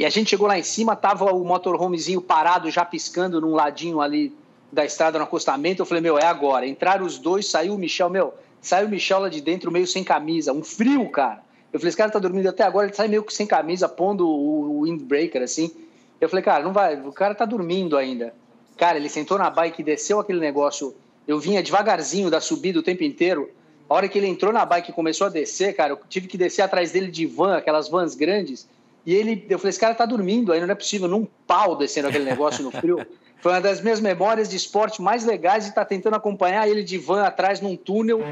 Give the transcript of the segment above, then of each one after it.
E a gente chegou lá em cima, tava o motorhomezinho parado, já piscando num ladinho ali da estrada no acostamento. Eu falei, meu, é agora. Entraram os dois, saiu o Michel, meu, saiu o Michel lá de dentro, meio sem camisa, um frio, cara. Eu falei, esse cara tá dormindo até agora, ele sai meio que sem camisa, pondo o windbreaker, assim. Eu falei, cara, não vai, o cara tá dormindo ainda. Cara, ele sentou na bike, desceu aquele negócio. Eu vinha devagarzinho da subida o tempo inteiro. A hora que ele entrou na bike e começou a descer, cara, eu tive que descer atrás dele de van, aquelas vans grandes. E ele, eu falei, esse cara tá dormindo ainda, não é possível, num pau descendo aquele negócio no frio. Foi uma das minhas memórias de esporte mais legais de estar tá tentando acompanhar ele de van atrás num túnel.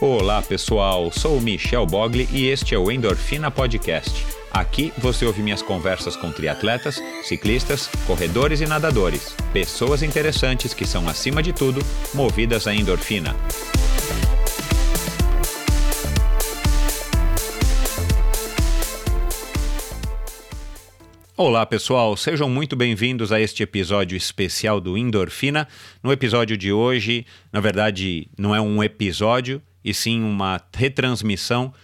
Olá pessoal, sou o Michel Bogli e este é o Endorfina Podcast. Aqui você ouve minhas conversas com triatletas, ciclistas, corredores e nadadores. Pessoas interessantes que são, acima de tudo, movidas à endorfina. Olá pessoal, sejam muito bem-vindos a este episódio especial do Endorfina. No episódio de hoje, na verdade, não é um episódio, e sim uma retransmissão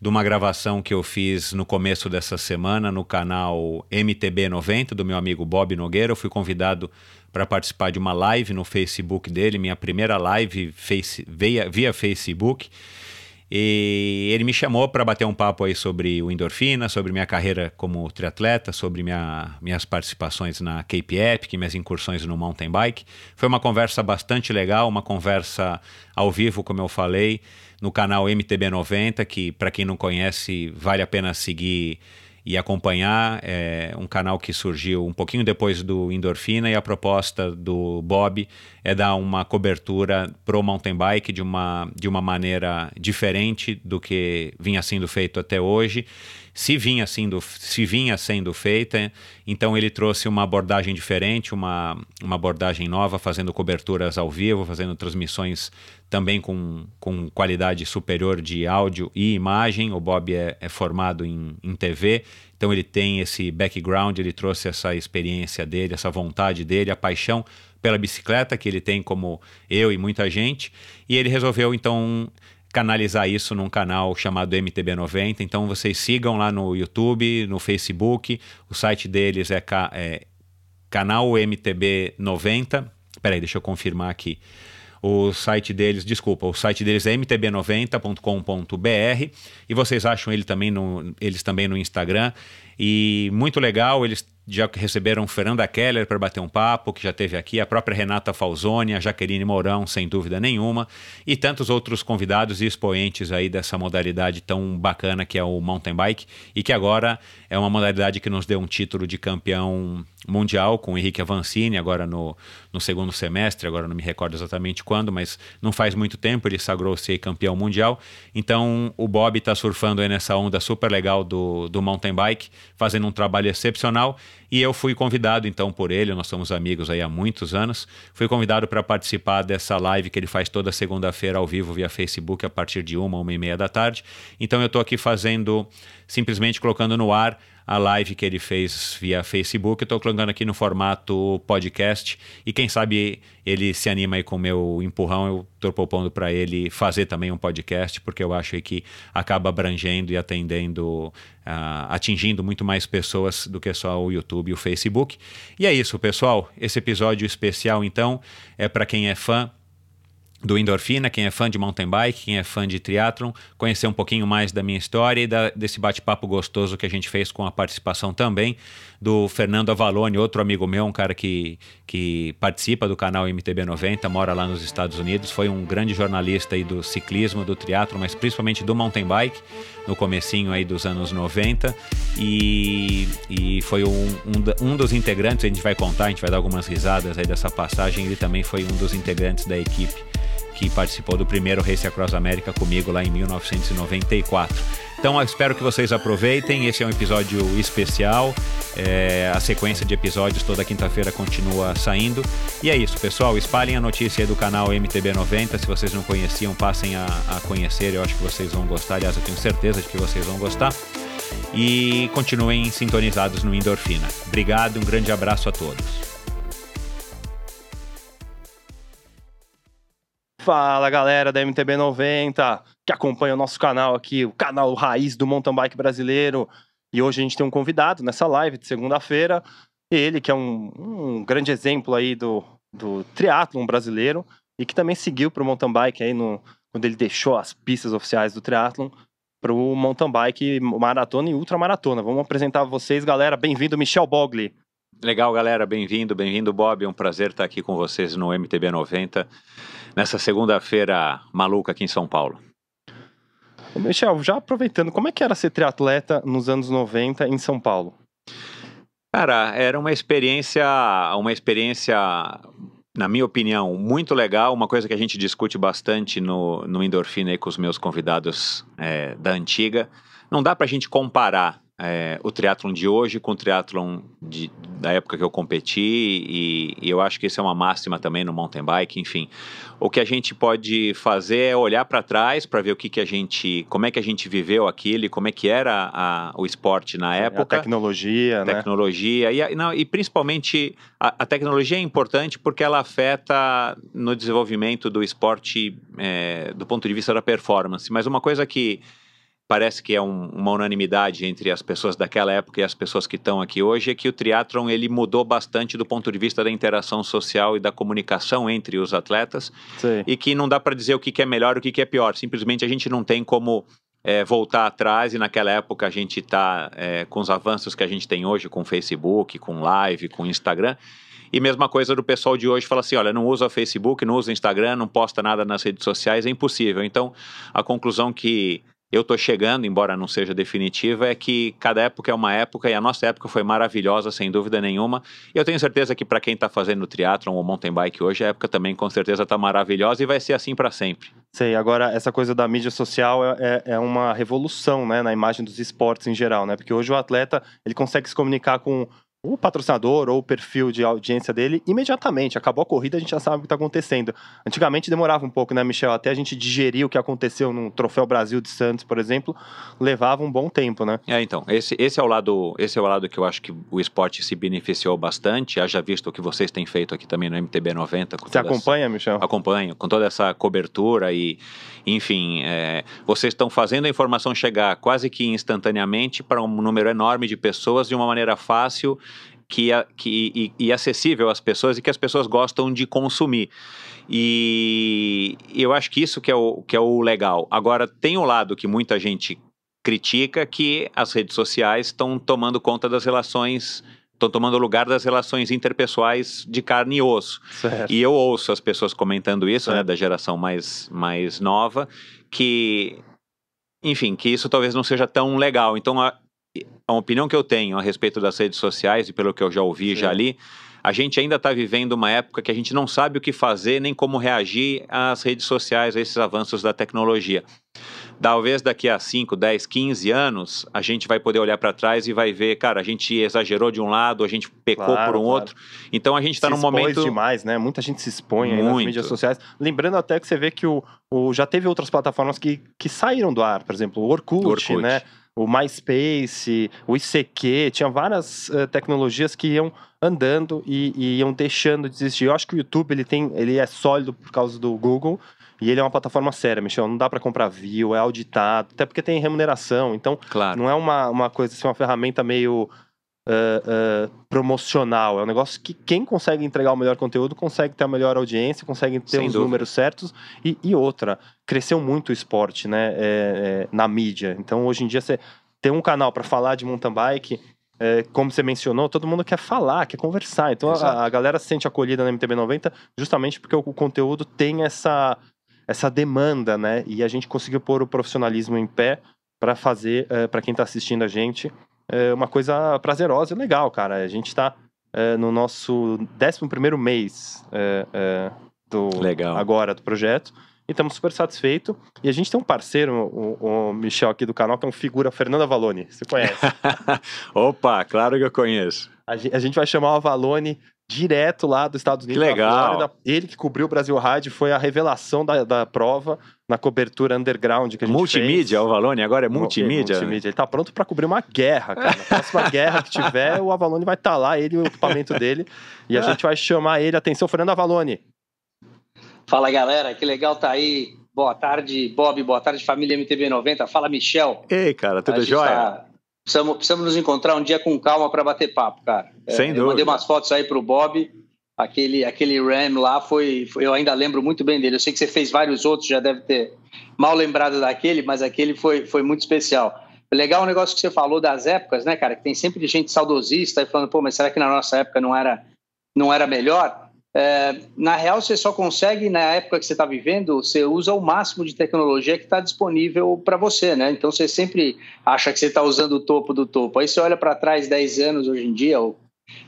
de uma gravação que eu fiz no começo dessa semana no canal MTB90 do meu amigo Bob Nogueira. Eu fui convidado para participar de uma live no Facebook dele, minha primeira live face, via, via Facebook. E ele me chamou para bater um papo aí sobre o endorfina, sobre minha carreira como triatleta, sobre minha, minhas participações na Cape Epic, minhas incursões no mountain bike. Foi uma conversa bastante legal, uma conversa ao vivo, como eu falei, no canal MTB90, que para quem não conhece, vale a pena seguir e acompanhar. É um canal que surgiu um pouquinho depois do Endorfina e a proposta do Bob é dar uma cobertura pro mountain bike de uma, de uma maneira diferente do que vinha sendo feito até hoje. Se vinha, sendo, se vinha sendo feita, então ele trouxe uma abordagem diferente, uma, uma abordagem nova, fazendo coberturas ao vivo, fazendo transmissões também com, com qualidade superior de áudio e imagem. O Bob é, é formado em, em TV, então ele tem esse background, ele trouxe essa experiência dele, essa vontade dele, a paixão pela bicicleta que ele tem como eu e muita gente, e ele resolveu então canalizar isso num canal chamado MTB90. Então vocês sigam lá no YouTube, no Facebook, o site deles é, é canal MTB90. Peraí, deixa eu confirmar aqui. O site deles, desculpa, o site deles é mtb90.com.br e vocês acham ele também no, eles também no Instagram. E muito legal, eles já receberam Fernanda Keller para bater um papo, que já teve aqui, a própria Renata Falzoni, a Jaqueline Mourão, sem dúvida nenhuma, e tantos outros convidados e expoentes aí dessa modalidade tão bacana que é o mountain bike, e que agora é uma modalidade que nos deu um título de campeão mundial com o Henrique Avancini, agora no, no segundo semestre, agora não me recordo exatamente quando, mas não faz muito tempo ele sagrou-se campeão mundial. Então o Bob está surfando nessa onda super legal do, do mountain bike, fazendo um trabalho excepcional. E eu fui convidado então por ele, nós somos amigos aí há muitos anos, fui convidado para participar dessa live que ele faz toda segunda-feira ao vivo via Facebook a partir de uma, uma e meia da tarde. Então eu estou aqui fazendo, simplesmente colocando no ar a live que ele fez via Facebook. Estou colocando aqui no formato podcast e quem sabe ele se anima aí com o meu empurrão. Eu estou propondo para ele fazer também um podcast, porque eu acho que acaba abrangendo e atendendo, uh, atingindo muito mais pessoas do que só o YouTube e o Facebook. E é isso, pessoal. Esse episódio especial, então, é para quem é fã do Endorfina, quem é fã de mountain bike, quem é fã de triatlon, conhecer um pouquinho mais da minha história e da, desse bate-papo gostoso que a gente fez com a participação também do Fernando Avalone, outro amigo meu, um cara que, que participa do canal MTB90, mora lá nos Estados Unidos, foi um grande jornalista aí do ciclismo, do triatlo, mas principalmente do mountain bike, no comecinho aí dos anos 90 e, e foi um, um, um dos integrantes, a gente vai contar, a gente vai dar algumas risadas aí dessa passagem, ele também foi um dos integrantes da equipe que participou do primeiro Race Across America comigo lá em 1994. Então espero que vocês aproveitem. Esse é um episódio especial. É, a sequência de episódios toda quinta-feira continua saindo. E é isso, pessoal. Espalhem a notícia aí do canal MTB90. Se vocês não conheciam, passem a, a conhecer. Eu acho que vocês vão gostar. Aliás, eu tenho certeza de que vocês vão gostar. e continuem sintonizados no Endorfina. Obrigado, um grande abraço a todos. Fala galera da MTB 90 que acompanha o nosso canal aqui, o canal raiz do mountain bike brasileiro. E hoje a gente tem um convidado nessa live de segunda-feira, ele que é um, um, grande exemplo aí do, do triatlon brasileiro e que também seguiu para o mountain bike aí no, quando ele deixou as pistas oficiais do triatlon para o mountain bike, maratona e ultramaratona. Vamos apresentar vocês, galera. Bem-vindo, Michel Bogli. Legal, galera. Bem-vindo, bem-vindo, Bob. É um prazer estar aqui com vocês no MTB 90, nessa segunda-feira maluca aqui em São Paulo. Michel, já aproveitando, como é que era ser triatleta nos anos 90 em São Paulo? Cara, era uma experiência, uma experiência, na minha opinião, muito legal. Uma coisa que a gente discute bastante no, no Endorfina com os meus convidados é, da antiga. Não dá para a gente comparar é, o triatlon de hoje com o triatlon de, da época que eu competi e, e, eu acho que isso é uma máxima também no mountain bike, enfim. O que a gente pode fazer é olhar para trás para ver o que, que a gente, como é que a gente viveu aquilo como é que era a, o esporte na época. A tecnologia, né? Tecnologia e, não, e principalmente a, a, tecnologia é importante porque ela afeta no desenvolvimento do esporte é, do ponto de vista da performance. Mas uma coisa que parece que é um, uma unanimidade entre as pessoas daquela época e as pessoas que estão aqui hoje é que o triatlon ele mudou bastante do ponto de vista da interação social e da comunicação entre os atletas Sim. e que não dá para dizer o que, que é melhor e o que, que é pior simplesmente a gente não tem como é, voltar atrás e naquela época a gente está é, com os avanços que a gente tem hoje com Facebook, com Live, com Instagram e mesma coisa do pessoal de hoje fala assim: olha, não usa Facebook, não usa Instagram, não posta nada nas redes sociais, é impossível. Então, a conclusão que eu estou chegando, embora não seja definitiva, é que cada época é uma época e a nossa época foi maravilhosa, sem dúvida nenhuma. E eu tenho certeza que para quem está fazendo triatlon ou mountain bike hoje, a época também com certeza está maravilhosa e vai ser assim para sempre. Sei, agora essa coisa da mídia social é, é, é, uma revolução né, na imagem dos esportes em geral, né? Porque hoje o atleta ele consegue se comunicar com o patrocinador ou o perfil de audiência dele imediatamente. Acabou a corrida, a gente já sabe o que está acontecendo. Antigamente demorava um pouco, né, Michel? Até a gente digerir o que aconteceu no Troféu Brasil de Santos, por exemplo, levava um bom tempo, né? É, então, esse, esse é o lado, esse é o lado que eu acho que o esporte se beneficiou bastante. Haja visto o que vocês têm feito aqui também no MTB 90. Você acompanha, essa... Michel? Acompanho, com toda essa cobertura e, enfim, é, vocês estão fazendo a informação chegar quase que instantaneamente para um número enorme de pessoas de uma maneira fácil que, que, e, e acessível às pessoas e que as pessoas gostam de consumir. E eu acho que isso que é o, que é o legal. Agora, tem o um lado que muita gente critica que as redes sociais estão tomando conta das relações estão tomando lugar das relações interpessoais de carne e osso. Certo. E eu ouço as pessoas comentando isso, né, da geração mais, mais nova, que, enfim, que isso talvez não seja tão legal. Então, a, a opinião que eu tenho a respeito das redes sociais e pelo que eu já ouvi, Sim. já li, a gente ainda está vivendo uma época que a gente não sabe o que fazer nem como reagir às redes sociais, a esses avanços da tecnologia. Talvez daqui a 5, 10, 15 anos, a gente vai poder olhar para trás e vai ver, cara, a gente exagerou de um lado, a gente pecou claro, por um claro. outro. Então a gente está num momento. demais, né? Muita gente se expõe aí nas mídias sociais. Lembrando até que você vê que o, o, já teve outras plataformas que, que saíram do ar, por exemplo, o Orkut, Orkut. né? O MySpace, o ICQ, tinha várias uh, tecnologias que iam andando e, e, iam deixando de existir. Eu acho que o YouTube ele tem, ele é sólido por causa do Google e ele é uma plataforma séria, Michel. Não dá para comprar view, é auditado, até porque tem remuneração. Então, claro. não é uma, uma coisa assim, uma ferramenta meio uh, uh, promocional. É um negócio que quem consegue entregar o melhor conteúdo consegue ter a melhor audiência, consegue ter Sem os dúvida. números certos. E, e, outra, cresceu muito o esporte né, é, é, na mídia. Então, hoje em dia, você tem um canal para falar de mountain bike. É, como você mencionou, todo mundo quer falar, quer conversar. Então a, a, galera se sente acolhida na MTB 90 justamente porque o, o conteúdo tem essa, essa demanda, né? E a gente conseguiu pôr o profissionalismo em pé para fazer, uh, para quem está assistindo a gente, é uma coisa prazerosa e legal, cara. A gente está é, no nosso 11 mês é, é, do, legal. agora do projeto e estamos super satisfeitos. E a gente tem um parceiro, o, o, Michel aqui do canal, que é um figura, Fernanda Valone. Você conhece? Opa, claro que eu conheço. A, a gente vai chamar o Valone direto lá dos Estados Unidos. Que legal. Flórida. Ele que cobriu o Brasil Ride foi a revelação da, da prova na cobertura underground que a gente multimídia, fez. o Avalone agora é multimídia. multimídia. Ele tá pronto para cobrir uma guerra, cara. Na próxima guerra que tiver, o Avalone vai estar tá lá, ele e o equipamento dele. E a gente vai chamar ele. Atenção, Fernando Avalone. Fala, galera. Que legal tá aí. Boa tarde, Bob. Boa tarde, família MTV 90. Fala, Michel. Ei, cara, tudo jóia? Tá... Precisamos, precisamos nos encontrar um dia com calma para bater papo, cara. Sem é, dúvida. Eu mandei umas fotos aí pro Bob. Aquele, aquele Ram lá foi, foi, Eu ainda lembro muito bem dele. Eu sei que você fez vários outros, já deve ter mal lembrado daquele, mas aquele foi, foi muito especial. Legal o negócio que você falou das épocas, né, cara? Que tem sempre gente saudosista e falando, pô, mas será que na nossa época não era, não era melhor? É, na real, você só consegue, na época que você está vivendo, você usa o máximo de tecnologia que está disponível para você, né? Então você sempre acha que você está usando o topo do topo. Aí você olha para trás 10 anos hoje em dia, ou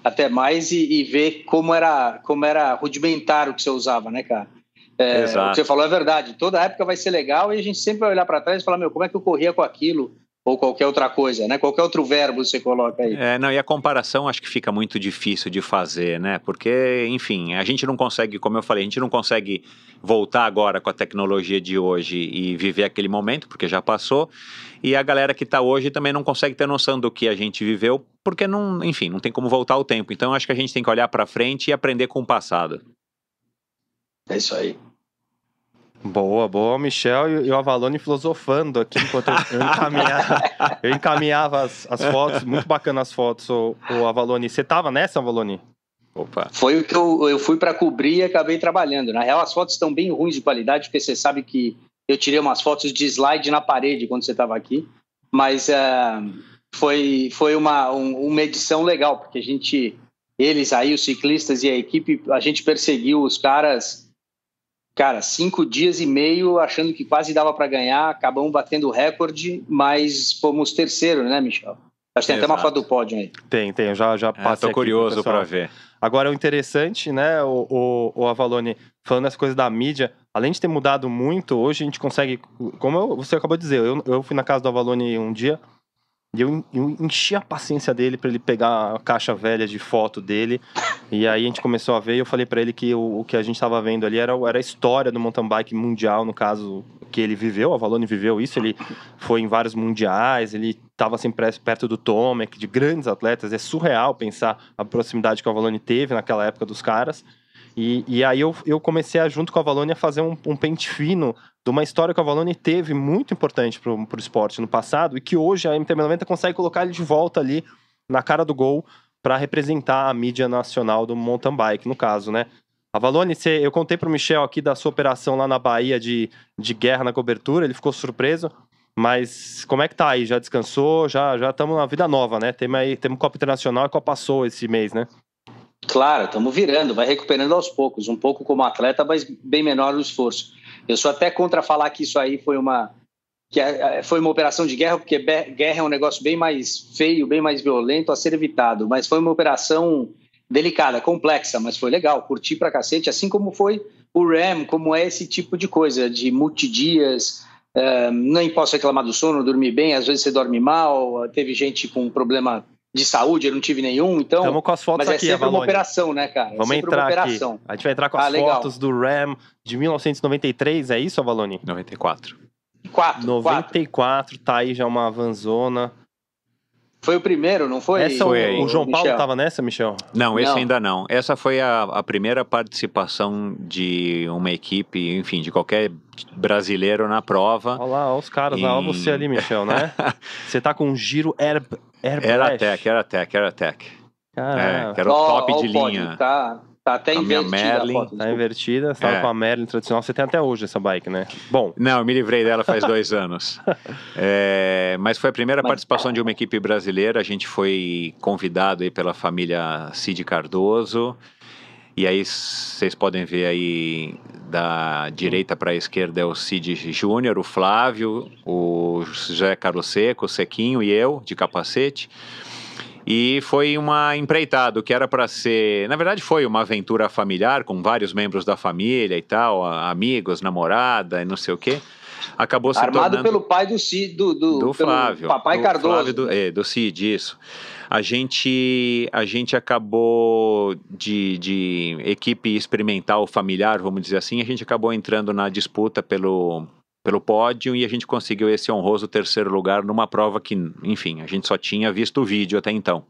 até mais, e, e vê como era, como era rudimentar o que você usava, né, cara? É, o que você falou é verdade. Toda época vai ser legal e a gente sempre vai olhar para trás e falar: meu, como é que eu corria com aquilo? Ou qualquer outra coisa, né? Qualquer outro verbo você coloca aí. É, não, e a comparação acho que fica muito difícil de fazer, né? Porque, enfim, a gente não consegue, como eu falei, a gente não consegue voltar agora com a tecnologia de hoje e viver aquele momento, porque já passou. E a galera que está hoje também não consegue ter noção do que a gente viveu, porque não, enfim, não tem como voltar o tempo. Então acho que a gente tem que olhar para frente e aprender com o passado. É isso aí. Boa, boa, Michel e, o Avalone filosofando aqui enquanto eu, encaminhava, eu encaminhava as, as, fotos, muito bacana as fotos, o, o Avalone. Você tava nessa, Avalone? Opa. Foi o que eu, eu fui para cobrir e acabei trabalhando. Na real, as fotos estão bem ruins de qualidade, porque você sabe que eu tirei umas fotos de slide na parede quando você estava aqui, mas uh, foi, foi uma, um, uma edição legal, porque a gente, eles aí, os ciclistas e a equipe, a gente perseguiu os caras cara, cinco dias e meio achando que quase dava para ganhar, acabamos batendo o recorde, mas fomos terceiro, né, Michel? Acho que tem Exato. até uma foto do pódio aí. Tem, tem, eu já, já passei. Tô curioso para ver. Agora, o interessante, né, o, o, o Avalone, falando as coisas da mídia, além de ter mudado muito, hoje a gente consegue, como eu, você acabou de dizer, eu, eu fui na casa do Avalone um dia, e eu, eu enchi a paciência dele para ele pegar a caixa velha de foto dele. e aí a gente começou a ver e eu falei para ele que o, o, que a gente estava vendo ali era, era a história do mountain bike mundial, no caso que ele viveu, a Valone viveu isso, ele foi em vários mundiais, ele estava sempre perto do Tomek, de grandes atletas. É surreal pensar a proximidade que a Valone teve naquela época dos caras. E, e aí eu, eu comecei a, junto com a Valone a fazer um, um pente fino de uma história que a Valone teve muito importante para o esporte no passado e que hoje a MT-90 consegue colocar ele de volta ali na cara do gol para representar a mídia nacional do mountain bike, no caso, né? A Valone, eu contei para o Michel aqui da sua operação lá na Bahia de, de guerra na cobertura, ele ficou surpreso. Mas como é que tá aí? Já descansou? Já já estamos na vida nova, né? Temos aí, temos Copa Internacional e Copa Sul esse mês, né? Claro, estamos virando, vai recuperando aos poucos, um pouco como atleta, mas bem menor o esforço. Eu sou até contra falar que isso aí foi uma que é, é, foi uma operação de guerra, porque guerra é um negócio bem mais feio, bem mais violento a ser evitado, mas foi uma operação delicada, complexa, mas foi legal, curti pra cacete, assim como foi o RAM, como é esse tipo de coisa, de multidias, uh, nem posso reclamar do sono, dormir bem, às vezes você dorme mal, teve gente com problema de saúde, eu não tive nenhum, então. Estamos com as fotos mas aqui, é sempre uma operação, né, cara? Vamos é entrar aqui. A gente vai entrar com ah, as legal. fotos do Ram de 1993, é isso, Avalone? 94. 4, 94, 4. tá aí já uma vanzona. Foi o primeiro, não foi? Essa foi o, o João Paulo estava nessa, Michel? Não, esse não. ainda não. Essa foi a, a, primeira participação de uma equipe, enfim, de qualquer brasileiro na prova. Olha lá, olha os caras, em... olha você ali, Michel, né? você tá com um giro Air, Air Era Tech, era Tech, era Tech. É, que era o top de linha. Tá, Tá até a invertida Merlin, a foto. Tá invertida, você tava é. com a Merlin tradicional. Você tem até hoje essa bike, né? Bom. Não, eu me livrei dela faz dois anos. É, mas foi a primeira mas... participação de uma equipe brasileira. A gente foi convidado aí pela família Cid Cardoso. E aí vocês podem ver aí da direita para a esquerda é o Cid Júnior, o Flávio, o José Carlos Seco, o Sequinho e eu, de capacete. E foi uma empreitada, que era para ser. Na verdade, foi uma aventura familiar com vários membros da família e tal, amigos, namorada e não sei o quê. Acabou se Armado tornando... pelo pai do Cid, do, do, do Flávio. Papai do Cardoso. Flávio do, é, do Cid, isso. a gente, a gente acabou de, de equipe experimental familiar, vamos dizer assim, a gente acabou entrando na disputa pelo, pelo pódio e a gente conseguiu esse honroso terceiro lugar numa prova que, enfim, a gente só tinha visto o vídeo até então.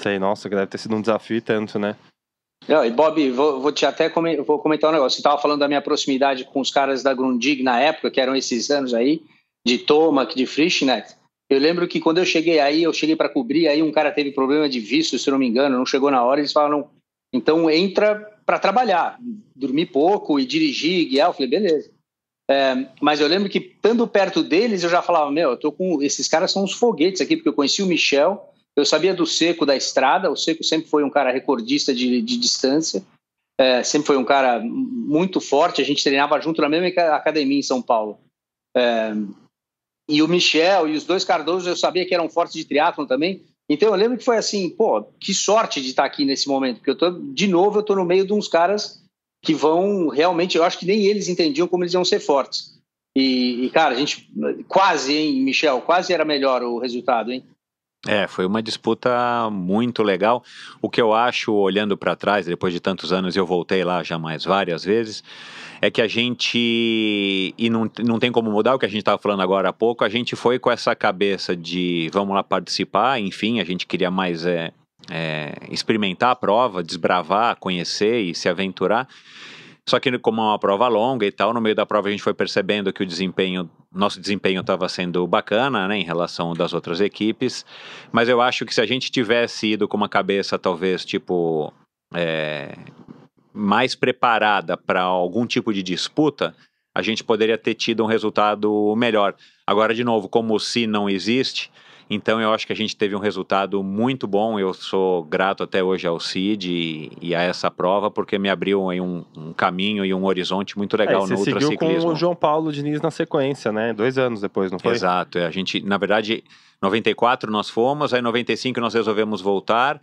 Sei, nossa, deve ter sido um desafio tanto, né? Não, e Bob, vou, vou te até com, vou comentar um negócio. Você estava falando da minha proximidade com os caras da Grundig na época, que eram esses anos aí, de Tomac, de Frischneck. Eu lembro que quando eu cheguei aí, eu cheguei para cobrir, aí um cara teve problema de visto, se não me engano, não chegou na hora, eles falaram, então entra para trabalhar, dormir pouco e dirigir, guiar. Eu falei, beleza. É, mas eu lembro que, estando perto deles, eu já falava, meu, eu tô com. Esses caras são uns foguetes aqui, porque eu conheci o Michel, eu sabia do Seco da estrada, o Seco sempre foi um cara recordista de, de distância, é, sempre foi um cara muito forte, a gente treinava junto na mesma academia em São Paulo. É, e o Michel e os dois Cardoso eu sabia que eram fortes de triatlon também. Então eu lembro que foi assim, pô, que sorte de estar aqui nesse momento, porque eu tô, de novo, eu tô no meio de uns caras que vão realmente, eu acho que nem eles entendiam como eles iam ser fortes. E, e cara, a gente quase, hein, Michel, quase era melhor o resultado, hein? É, foi uma disputa muito legal. O que eu acho, olhando para trás, depois de tantos anos, eu voltei lá já mais várias vezes é que a gente, e não, não tem como mudar o que a gente estava falando agora há pouco, a gente foi com essa cabeça de vamos lá participar, enfim, a gente queria mais é, é, experimentar a prova, desbravar, conhecer e se aventurar. Só que como é uma prova longa e tal, no meio da prova a gente foi percebendo que o desempenho, nosso desempenho estava sendo bacana, né, em relação das outras equipes. Mas eu acho que se a gente tivesse ido com uma cabeça talvez tipo é, mais preparada para algum tipo de disputa, a gente poderia ter tido um resultado melhor. Agora, de novo, como o se não existe, então eu acho que a gente teve um resultado muito bom. Eu sou grato até hoje ao CID e, e a essa prova, porque me abriu aí um, um caminho e um horizonte muito legal é, no ultraciclismo. Você seguiu com o João Paulo Diniz na sequência, né? Dois anos depois, não foi? Exato. É, a gente, na verdade, 94 nós fomos, aí 95 nós resolvemos voltar.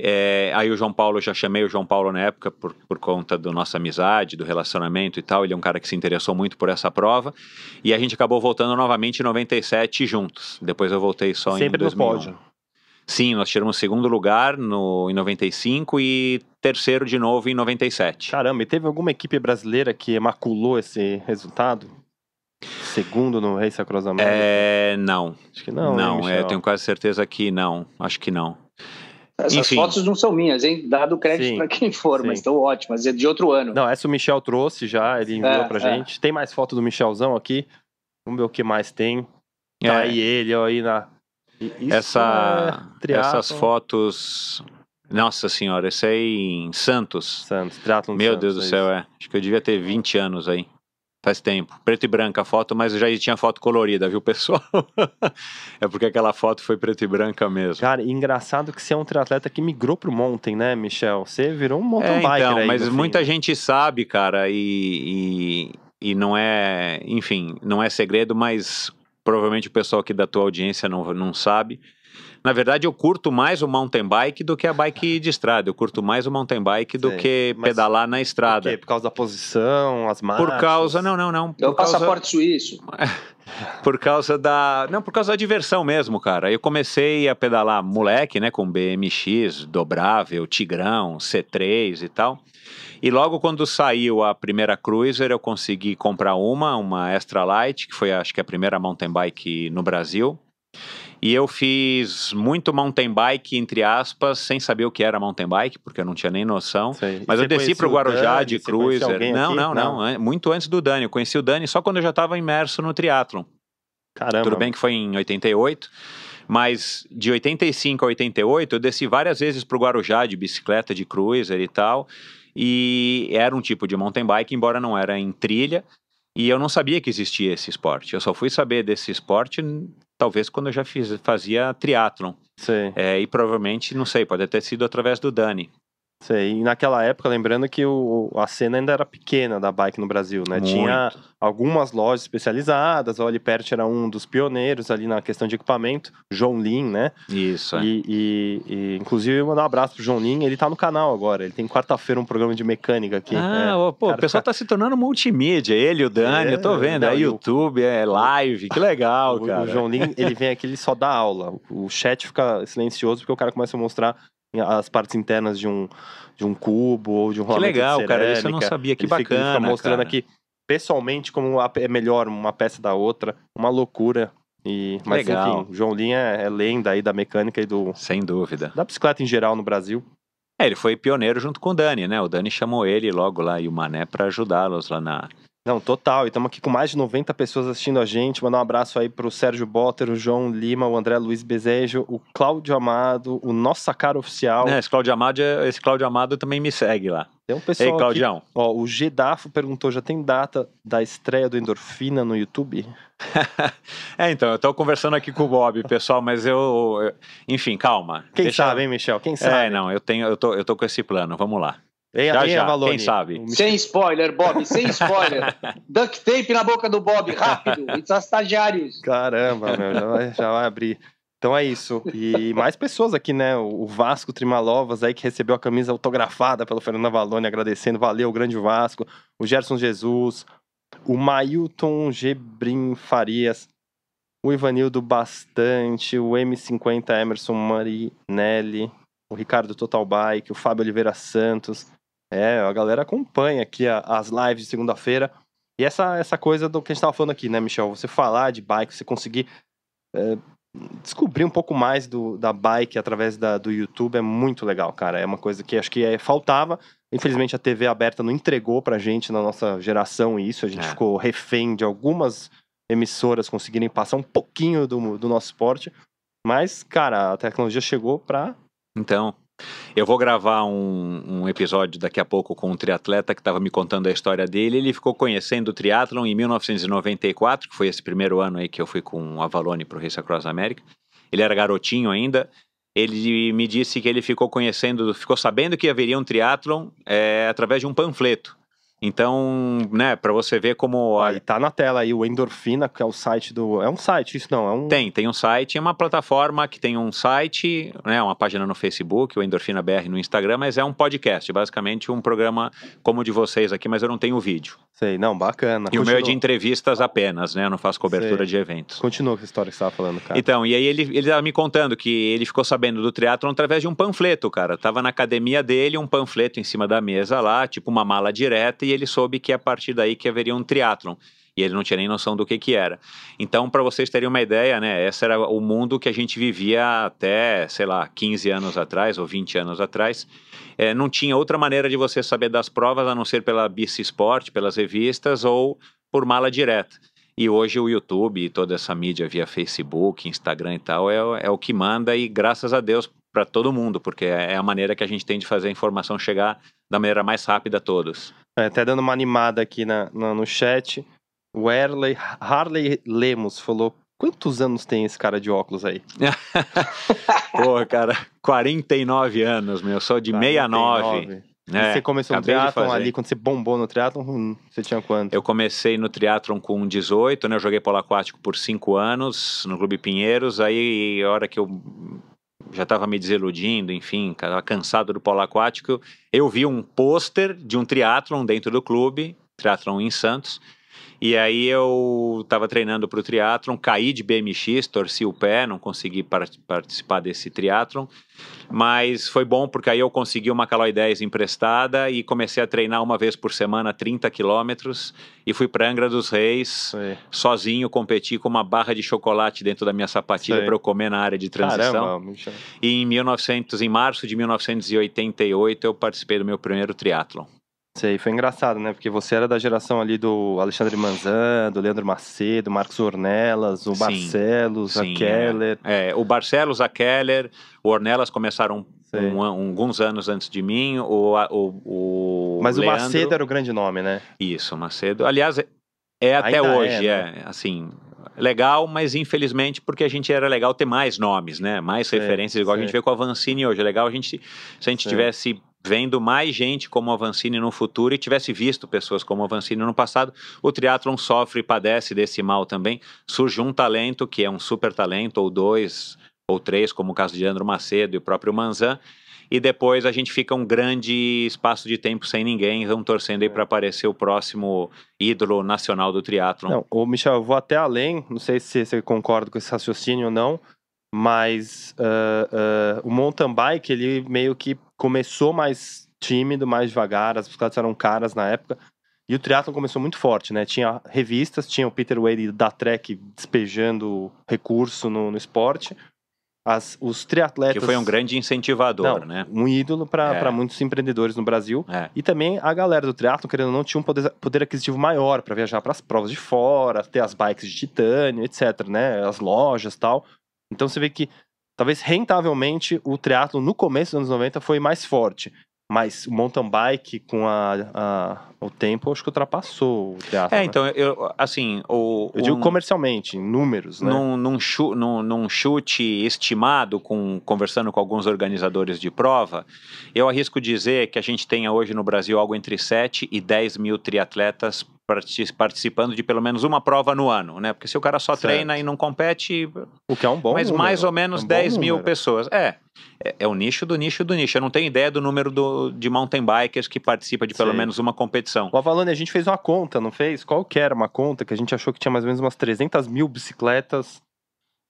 É, aí o João Paulo, já chamei o João Paulo na época por, por conta da nossa amizade, do relacionamento e tal. Ele é um cara que se interessou muito por essa prova. E a gente acabou voltando novamente em 97 juntos. Depois eu voltei só Sempre em 2001. no pódio. Sim, nós tiramos segundo lugar no, em 95 e terceiro de novo em 97. Caramba, e teve alguma equipe brasileira que maculou esse resultado? Segundo no Race Across America? É, não. Acho que não. Não, é, tenho quase certeza que não. Acho que não. Essas Enfim. fotos não são minhas, hein? Dado crédito para quem for, sim. mas estão ótimas. É de outro ano. Não, essa o Michel trouxe já, ele enviou é, pra é. gente. Tem mais foto do Michelzão aqui? Vamos ver o que mais tem. Tá é. aí ele, ó, aí na. Isso Essa, é essas fotos. Nossa senhora, esse aí em Santos. Santos, Triathlon Meu Santos, Deus do céu, é. Acho que eu devia ter 20 anos aí. Faz tempo. Preto e branca a foto, mas já tinha foto colorida, viu, pessoal? é porque aquela foto foi preto e branca mesmo. Cara, engraçado que você é um triatleta que migrou pro mountain, né, Michel? Você virou um mountain é, biker então, aí, Mas muita fim. gente sabe, cara, e, e, e não é, enfim, não é segredo, mas provavelmente o pessoal aqui da tua audiência não, não sabe. Na verdade, eu curto mais o mountain bike do que a bike de estrada. Eu curto mais o mountain bike do Sim, que pedalar na estrada. Por quê? Por causa da posição, as marchas? Por causa, não, não, não. É o causa... passaporte suíço. por causa da, não, por causa da diversão mesmo, cara. Eu comecei a pedalar moleque, né, com BMX, dobrável, Tigrão, C3 e tal. E logo quando saiu a primeira Cruiser, eu consegui comprar uma, uma Extra Light, que foi acho que a primeira mountain bike no Brasil. E eu fiz muito mountain bike, entre aspas, sem saber o que era mountain bike, porque eu não tinha nem noção. Sei. Mas eu desci para o Guarujá Dani, de cruiser. Não, não, não, não, Muito antes do Dani. Eu conheci o Dani só quando eu já estava imerso no triatlon. Caramba. Tudo bem que foi em 88. Mas de 85 a 88, eu desci várias vezes para o Guarujá de bicicleta, de cruiser e tal. E era um tipo de mountain bike, embora não era em trilha. E eu não sabia que existia esse esporte. Eu só fui saber desse esporte talvez quando eu já fiz, fazia triatlon. Sim. É, e provavelmente, não sei, pode ter sido através do Dani. Sei, e naquela época, lembrando que o, a cena ainda era pequena da bike no Brasil, né? Muito. Tinha algumas lojas especializadas, o Olipert era um dos pioneiros ali na questão de equipamento, João Lin, né? Isso, é. E, e, e inclusive, mandar um abraço pro João Lin, ele tá no canal agora, ele tem quarta-feira um programa de mecânica aqui. Ah, é, pô, o pessoal tá se tornando multimídia, ele, o Dani, é, eu tô vendo, não, é YouTube, é live, que legal, o, cara. O João Lin, ele vem aqui, ele só dá aula, o chat fica silencioso porque o cara começa a mostrar as partes internas de um, de um cubo ou de um rolamento Que legal, cara, isso eu não sabia, que ele bacana. Fica, fica mostrando cara. aqui pessoalmente como é melhor uma peça da outra, uma loucura. E, mas legal. enfim, João Linha é, é lenda aí da mecânica e do. Sem dúvida. Da bicicleta em geral no Brasil. É, ele foi pioneiro junto com o Dani, né? O Dani chamou ele logo lá e o Mané para ajudá-los lá na, não, total. E estamos aqui com mais de 90 pessoas assistindo a gente. Mandar um abraço aí pro Sérgio Botter, o João Lima, o André Luiz Bezejo, o Cláudio Amado, o Nossa Cara Oficial. É, esse Cláudio Amado, esse Cláudio Amado também me segue lá. Tem um pessoal Ei, Claudião. Aqui, ó, o Gedafo perguntou, já tem data da estreia do Endorfina no YouTube? é, então, eu tô conversando aqui com o Bob, pessoal, mas eu, eu enfim, calma. Quem deixa... sabe, hein, Michel? Quem sabe? É, não, eu tenho, eu tô, eu tô com esse plano, vamos lá. Ei, já, já, Avalone. quem sabe? Sem spoiler, Bob, sem spoiler. Duct tape na boca do Bob, rápido, os estagiários. Caramba, meu, já vai, já vai abrir. Então é isso. E mais pessoas aqui, né? O Vasco Trimalovas aí que recebeu a camisa autografada pelo Fernando Avalone, agradecendo. Valeu, grande Vasco. O Gerson Jesus, o Mailton Gebrim Farias, o Ivanildo Bastante, o M50 Emerson Marinelli, o Ricardo Total Bike, o Fábio Oliveira Santos, é, a galera acompanha aqui as lives de segunda-feira. E essa, essa coisa do que a gente estava falando aqui, né, Michel? Você falar de bike, você conseguir é, descobrir um pouco mais do, da bike através da, do YouTube é muito legal, cara. É uma coisa que acho que é, faltava. Infelizmente a TV aberta não entregou pra gente na nossa geração isso. A gente é. ficou refém de algumas emissoras conseguirem passar um pouquinho do, do nosso esporte. Mas, cara, a tecnologia chegou pra. Então, eu vou gravar um, um, episódio daqui a pouco com um triatleta que estava me contando a história dele. Ele ficou conhecendo o triatlon em 1994, que foi esse primeiro ano aí que eu fui com o Avalone para o Race Across America. Ele era garotinho ainda. Ele me disse que ele ficou conhecendo, ficou sabendo que haveria um triatlon é, através de um panfleto. Então, né, para você ver como. Aí tá na tela aí o Endorfina, que é o site do. É um site, isso não? É um... Tem, tem um site, é uma plataforma que tem um site, né, uma página no Facebook, o Endorfina BR no Instagram, mas é um podcast, basicamente um programa como o de vocês aqui, mas eu não tenho vídeo. Sei, não, bacana. E Continua. o meu é de entrevistas apenas, né? Eu não faço cobertura Sei. de eventos. Continua com a história que você estava falando, cara. Então, e aí ele, ele tava me contando que ele ficou sabendo do triatlon através de um panfleto, cara. Tava na academia dele, um panfleto em cima da mesa lá, tipo uma mala direta, e ele soube que a partir daí que haveria um triatlon e ele não tinha nem noção do que que era. Então, para vocês terem uma ideia, né, esse era o mundo que a gente vivia até, sei lá, 15 anos atrás ou 20 anos atrás. É, não tinha outra maneira de você saber das provas a não ser pela BC Sport, pelas revistas ou por mala direta. E hoje o YouTube e toda essa mídia via Facebook, Instagram e tal é, é o que manda e graças a Deus para todo mundo, porque é, é a maneira que a gente tem de fazer a informação chegar da maneira mais rápida a todos. É, até dando uma animada aqui na, na no chat, o Erley, Harley Lemos falou: Quantos anos tem esse cara de óculos aí? Pô, cara, 49 anos, meu. Sou de 49. 69. É, você começou no triatlon ali, quando você bombou no triatlon, hum, você tinha quanto? Eu comecei no triatlon com 18, né? Eu joguei polo aquático por 5 anos no Clube Pinheiros. Aí, a hora que eu já estava me desiludindo, enfim, estava cansado do polo aquático, eu vi um pôster de um triatlon dentro do clube, triatlon em Santos, e aí eu estava treinando para o triatlon, caí de BMX, torci o pé, não consegui par participar desse triatlon, mas foi bom porque aí eu consegui uma Caloi 10 emprestada e comecei a treinar uma vez por semana 30 quilômetros e fui para Angra dos Reis sozinho, competi com uma barra de chocolate dentro da minha sapatilha para eu comer na área de transição. Caramba, e em 1900, em março de 1988 eu participei do meu primeiro triatlon. Sei, foi engraçado, né? Porque você era da geração ali do Alexandre Manzan, do Leandro Macedo, Marcos Ornelas, o sim, Barcelos, sim, a Keller. É. é. o Barcelos, a Keller, o Ornelas começaram um, alguns anos antes de mim, o, o, o Mas Leandro... o Macedo era o grande nome, né? Isso, o Macedo. Aliás, é até Ainda hoje, é, né? é, assim, legal, mas infelizmente porque a gente era legal ter mais nomes, né? Mais referências, igual a gente vê com a Vancini hoje. É legal a gente, se a gente tivesse vendo mais gente como Avancini no futuro e tivesse visto pessoas como Avancini no passado, o triatlon sofre e padece desse mal também. Surge um talento que é um super talento, ou dois, ou três, como o caso de Andro Macedo e o próprio Manzan, e depois a gente fica um grande espaço de tempo sem ninguém, vamos torcendo aí para aparecer o próximo ídolo nacional do triatlon. Não, ô Michel, eu vou até além, não sei se você concorda com esse raciocínio ou não, mas uh, uh, o mountain bike, ele meio que começou mais tímido, mais devagar, as bicicletas eram caras na época, e o triatlon começou muito forte, né? Tinha revistas, tinha o Peter Wade da Trek despejando recurso no, no esporte, as, os triatletas. Que foi um grande incentivador, não, né? Um ídolo para é. muitos empreendedores no Brasil. É. E também a galera do triatlo, querendo ou não, tinha um poder, poder aquisitivo maior para viajar para as provas de fora, ter as bikes de titânio, etc, né? As lojas tal. Então você vê que talvez rentavelmente o triatlo no começo dos anos 90 foi mais forte. Mas o mountain bike com a, a, o tempo, acho que ultrapassou o teatro. É, né? então, eu, assim. O, eu digo comercialmente, em números, né? Num, num, chu, num, num, chute estimado, com, conversando com alguns organizadores de prova, eu arrisco dizer que a gente tenha hoje no Brasil algo entre 7 e 10 mil triatletas participando de pelo menos uma prova no ano, né? Porque se o cara só certo. treina e não compete. O que é um bom Mas número. mais ou menos é um 10 mil pessoas. É, é. É o nicho do nicho do nicho. Eu não tenho ideia do número do, de mountain bikers que participa de pelo Sim. menos uma competição. O Avalone, a gente fez uma conta, não fez? Qual que era uma conta que a gente achou que tinha mais ou menos umas 300 mil bicicletas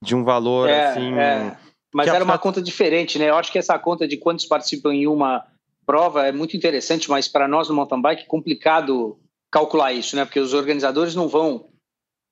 de um valor é, assim. É. Mas era uma conta diferente, né? Eu acho que essa conta de quantos participam em uma prova é muito interessante, mas para nós no mountain bike é complicado calcular isso, né? Porque os organizadores não vão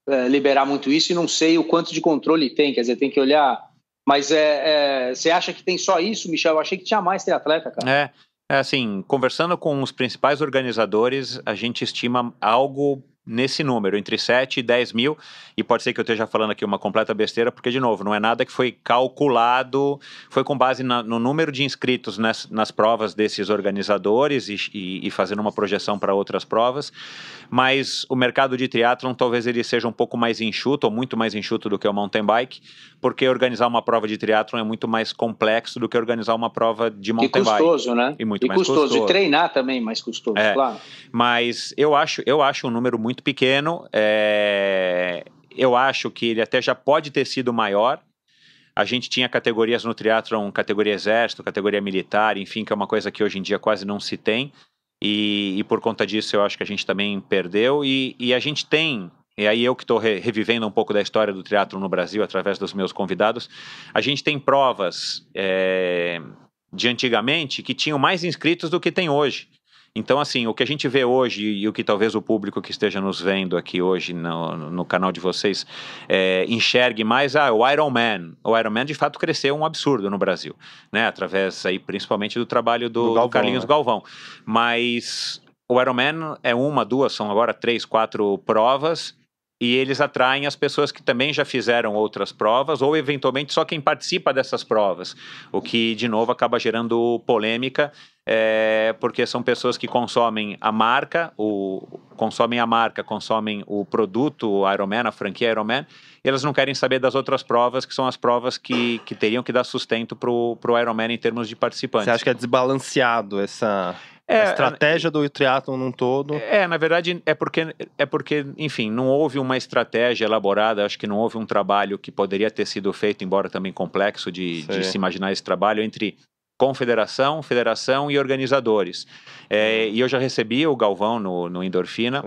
é, liberar muito isso e não sei o quanto de controle tem, quer dizer, tem que olhar. Mas é, é, você acha que tem só isso, Michel? Eu achei que tinha mais triatleta, cara. É, é assim, conversando com os principais organizadores, a gente estima algo nesse número, entre 7 e 10 mil, e pode ser que eu esteja falando aqui uma completa besteira, porque, de novo, não é nada que foi calculado, foi com base na, no número de inscritos nas, nas provas desses organizadores e, e, e fazendo uma projeção para outras provas, mas o mercado de triatlon talvez ele seja um pouco mais enxuto, ou muito mais enxuto do que o mountain bike, porque organizar uma prova de triatlon é muito mais complexo do que organizar uma prova de mountain bike. E custoso, bike. né? E muito e mais custoso. custoso. E treinar também mais custoso, é, claro. Mas eu acho, eu acho um número muito pequeno, é, eu acho que ele até já pode ter sido maior, a gente tinha categorias no triatlon, categoria exército, categoria militar, enfim, que é uma coisa que hoje em dia quase não se tem. E, e por conta disso eu acho que a gente também perdeu. E, e a gente tem e aí eu que estou re revivendo um pouco da história do teatro no Brasil através dos meus convidados, a gente tem provas é, de antigamente que tinham mais inscritos do que tem hoje. Então, assim, o que a gente vê hoje e o que talvez o público que esteja nos vendo aqui hoje no, no canal de vocês é, enxergue mais, ah, o Iron Man. O Iron Man, de fato, cresceu um absurdo no Brasil, né? Através aí, principalmente do trabalho do, do, Galvão, do Carlinhos né? Galvão. Mas o Iron Man é uma, duas, são agora três, quatro provas e eles atraem as pessoas que também já fizeram outras provas ou eventualmente só quem participa dessas provas, o que de novo acaba gerando polêmica, é, porque são pessoas que consomem a marca, o, consomem a marca, consomem o produto Ironman, a franquia Ironman, e elas não querem saber das outras provas, que são as provas que, que teriam que dar sustento para o Ironman em termos de participantes. Você acha que é desbalanceado essa é, a estratégia do triatlon num todo. É, na verdade, é porque, é porque, enfim, não houve uma estratégia elaborada, acho que não houve um trabalho que poderia ter sido feito, embora também complexo de, de se imaginar esse trabalho, entre confederação, federação e organizadores. É, e eu já recebi o Galvão no, no Endorfina.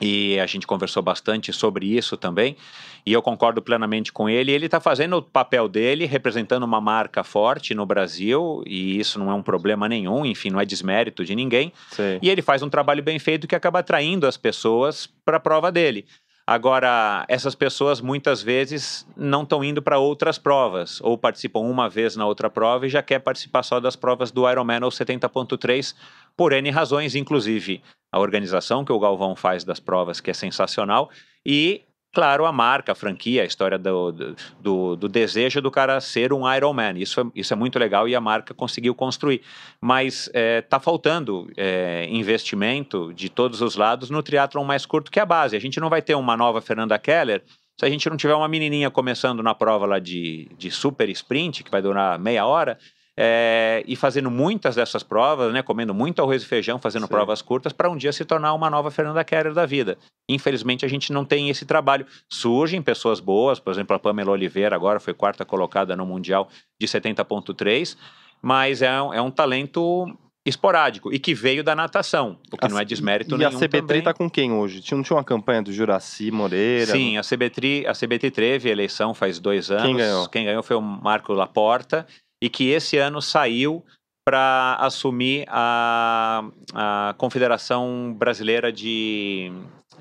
E a gente conversou bastante sobre isso também, e eu concordo plenamente com ele. Ele está fazendo o papel dele, representando uma marca forte no Brasil, e isso não é um problema nenhum, enfim, não é desmérito de ninguém. Sim. E ele faz um trabalho bem feito que acaba atraindo as pessoas para a prova dele. Agora, essas pessoas muitas vezes não estão indo para outras provas, ou participam uma vez na outra prova e já quer participar só das provas do Ironman ou 70.3, por N razões, inclusive a organização que o Galvão faz das provas, que é sensacional, e claro, a marca, a franquia, a história do, do, do, desejo do cara ser um Iron Man. Isso é, isso é muito legal e a marca conseguiu construir. Mas está é, tá faltando é, investimento de todos os lados no triatlon mais curto que a base. A gente não vai ter uma nova Fernanda Keller se a gente não tiver uma menininha começando na prova lá de, de super sprint, que vai durar meia hora, é, e fazendo muitas dessas provas, né, comendo muito arroz e feijão, fazendo Sim. provas curtas, para um dia se tornar uma nova Fernanda Keller da vida. Infelizmente, a gente não tem esse trabalho. Surgem pessoas boas, por exemplo, a Pamela Oliveira agora foi quarta colocada no Mundial de 70.3, mas é um, é um talento esporádico e que veio da natação, o que a, não é desmérito e nenhum. E a CBTRI está com quem hoje? Não tinha uma campanha do Juraci Moreira? Sim, a CBTRI, a CBT teve eleição faz dois anos. Quem ganhou? Quem ganhou foi o Marco Laporta e que esse ano saiu para assumir a, a Confederação Brasileira de.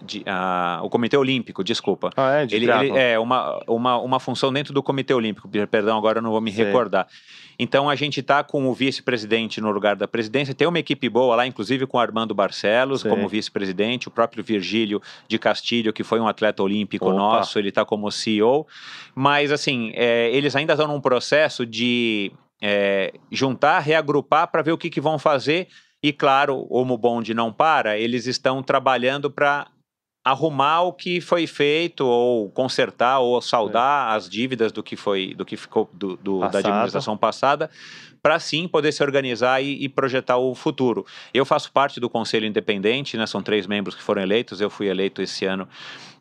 de a, o Comitê Olímpico, desculpa. Ah, é? De ele, ele, é uma, uma, uma função dentro do Comitê Olímpico, perdão, agora eu não vou me Sei. recordar. Então a gente está com o vice-presidente no lugar da presidência. Tem uma equipe boa lá, inclusive com o Armando Barcelos Sim. como vice-presidente, o próprio Virgílio de Castilho, que foi um atleta olímpico Opa. nosso, ele está como CEO. Mas assim, é, eles ainda estão num processo de é, juntar, reagrupar para ver o que, que vão fazer. E claro, o Mubonde não para, eles estão trabalhando para arrumar o que foi feito ou consertar ou saldar é. as dívidas do que foi do que ficou do, do da administração passada para sim poder se organizar e, e, projetar o futuro. Eu faço parte do conselho independente, né? São três membros que foram eleitos. Eu fui eleito esse ano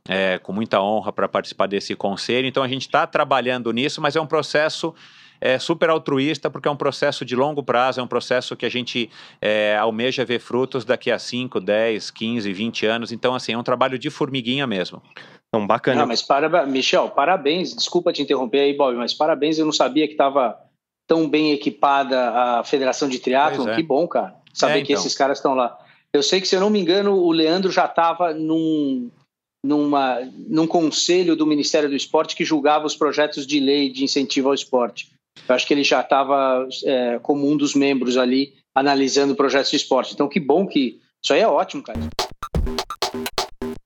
é, com muita honra para participar desse conselho. Então a gente está trabalhando nisso, mas é um processo é super altruísta, porque é um processo de longo prazo, é um processo que a gente é, almeja ver frutos daqui a 5, 10, 15, 20 anos. Então, assim, é um trabalho de formiguinha mesmo. Então, bacana. Não, mas para, Michel, parabéns. Desculpa te interromper aí, Bob, mas parabéns. Eu não sabia que estava tão bem equipada a Federação de Triatlon. É. Que bom, cara. Saber é, então. que esses caras estão lá. Eu sei que, se eu não me engano, o Leandro já estava num, numa, num conselho do Ministério do Esporte que julgava os projetos de lei de incentivo ao esporte. Eu acho que ele já estava é, como um dos membros ali analisando projetos de esporte. Então, que bom que. Isso aí é ótimo, cara.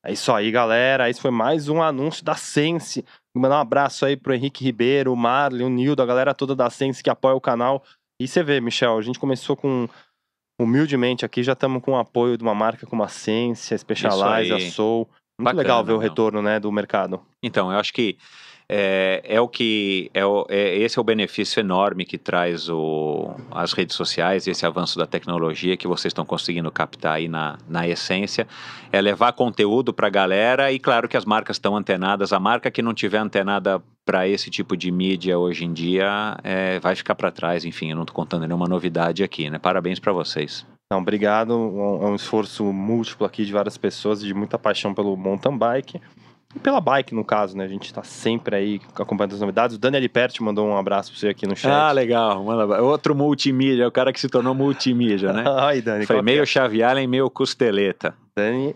É isso aí, galera. Esse foi mais um anúncio da Sense. Vou mandar um abraço aí pro Henrique Ribeiro, o Marley, o Nildo, a galera toda da Sense que apoia o canal. E você vê, Michel, a gente começou com humildemente aqui, já estamos com o apoio de uma marca como a Sense, a Specialize, a Soul. Muito Bacana, legal ver o retorno né, do mercado. Então, eu acho que é, é o que é, é, esse é o benefício enorme que traz o, as redes sociais esse avanço da tecnologia que vocês estão conseguindo captar aí na, na essência. É levar conteúdo para a galera e claro que as marcas estão antenadas. A marca que não tiver antenada para esse tipo de mídia hoje em dia é, vai ficar para trás. Enfim eu não estou contando nenhuma novidade aqui né? Parabéns para vocês. Não, obrigado. É um esforço múltiplo aqui de várias pessoas, de muita paixão pelo mountain bike. E pela bike, no caso, né? A gente tá sempre aí acompanhando as novidades. O Daniel Perti mandou um abraço pra você aqui no chat. Ah, legal. Manda... Outro multimídia, o cara que se tornou multimídia, né? Ai, Dani. Foi meio é? Allen, meio costeleta. Dani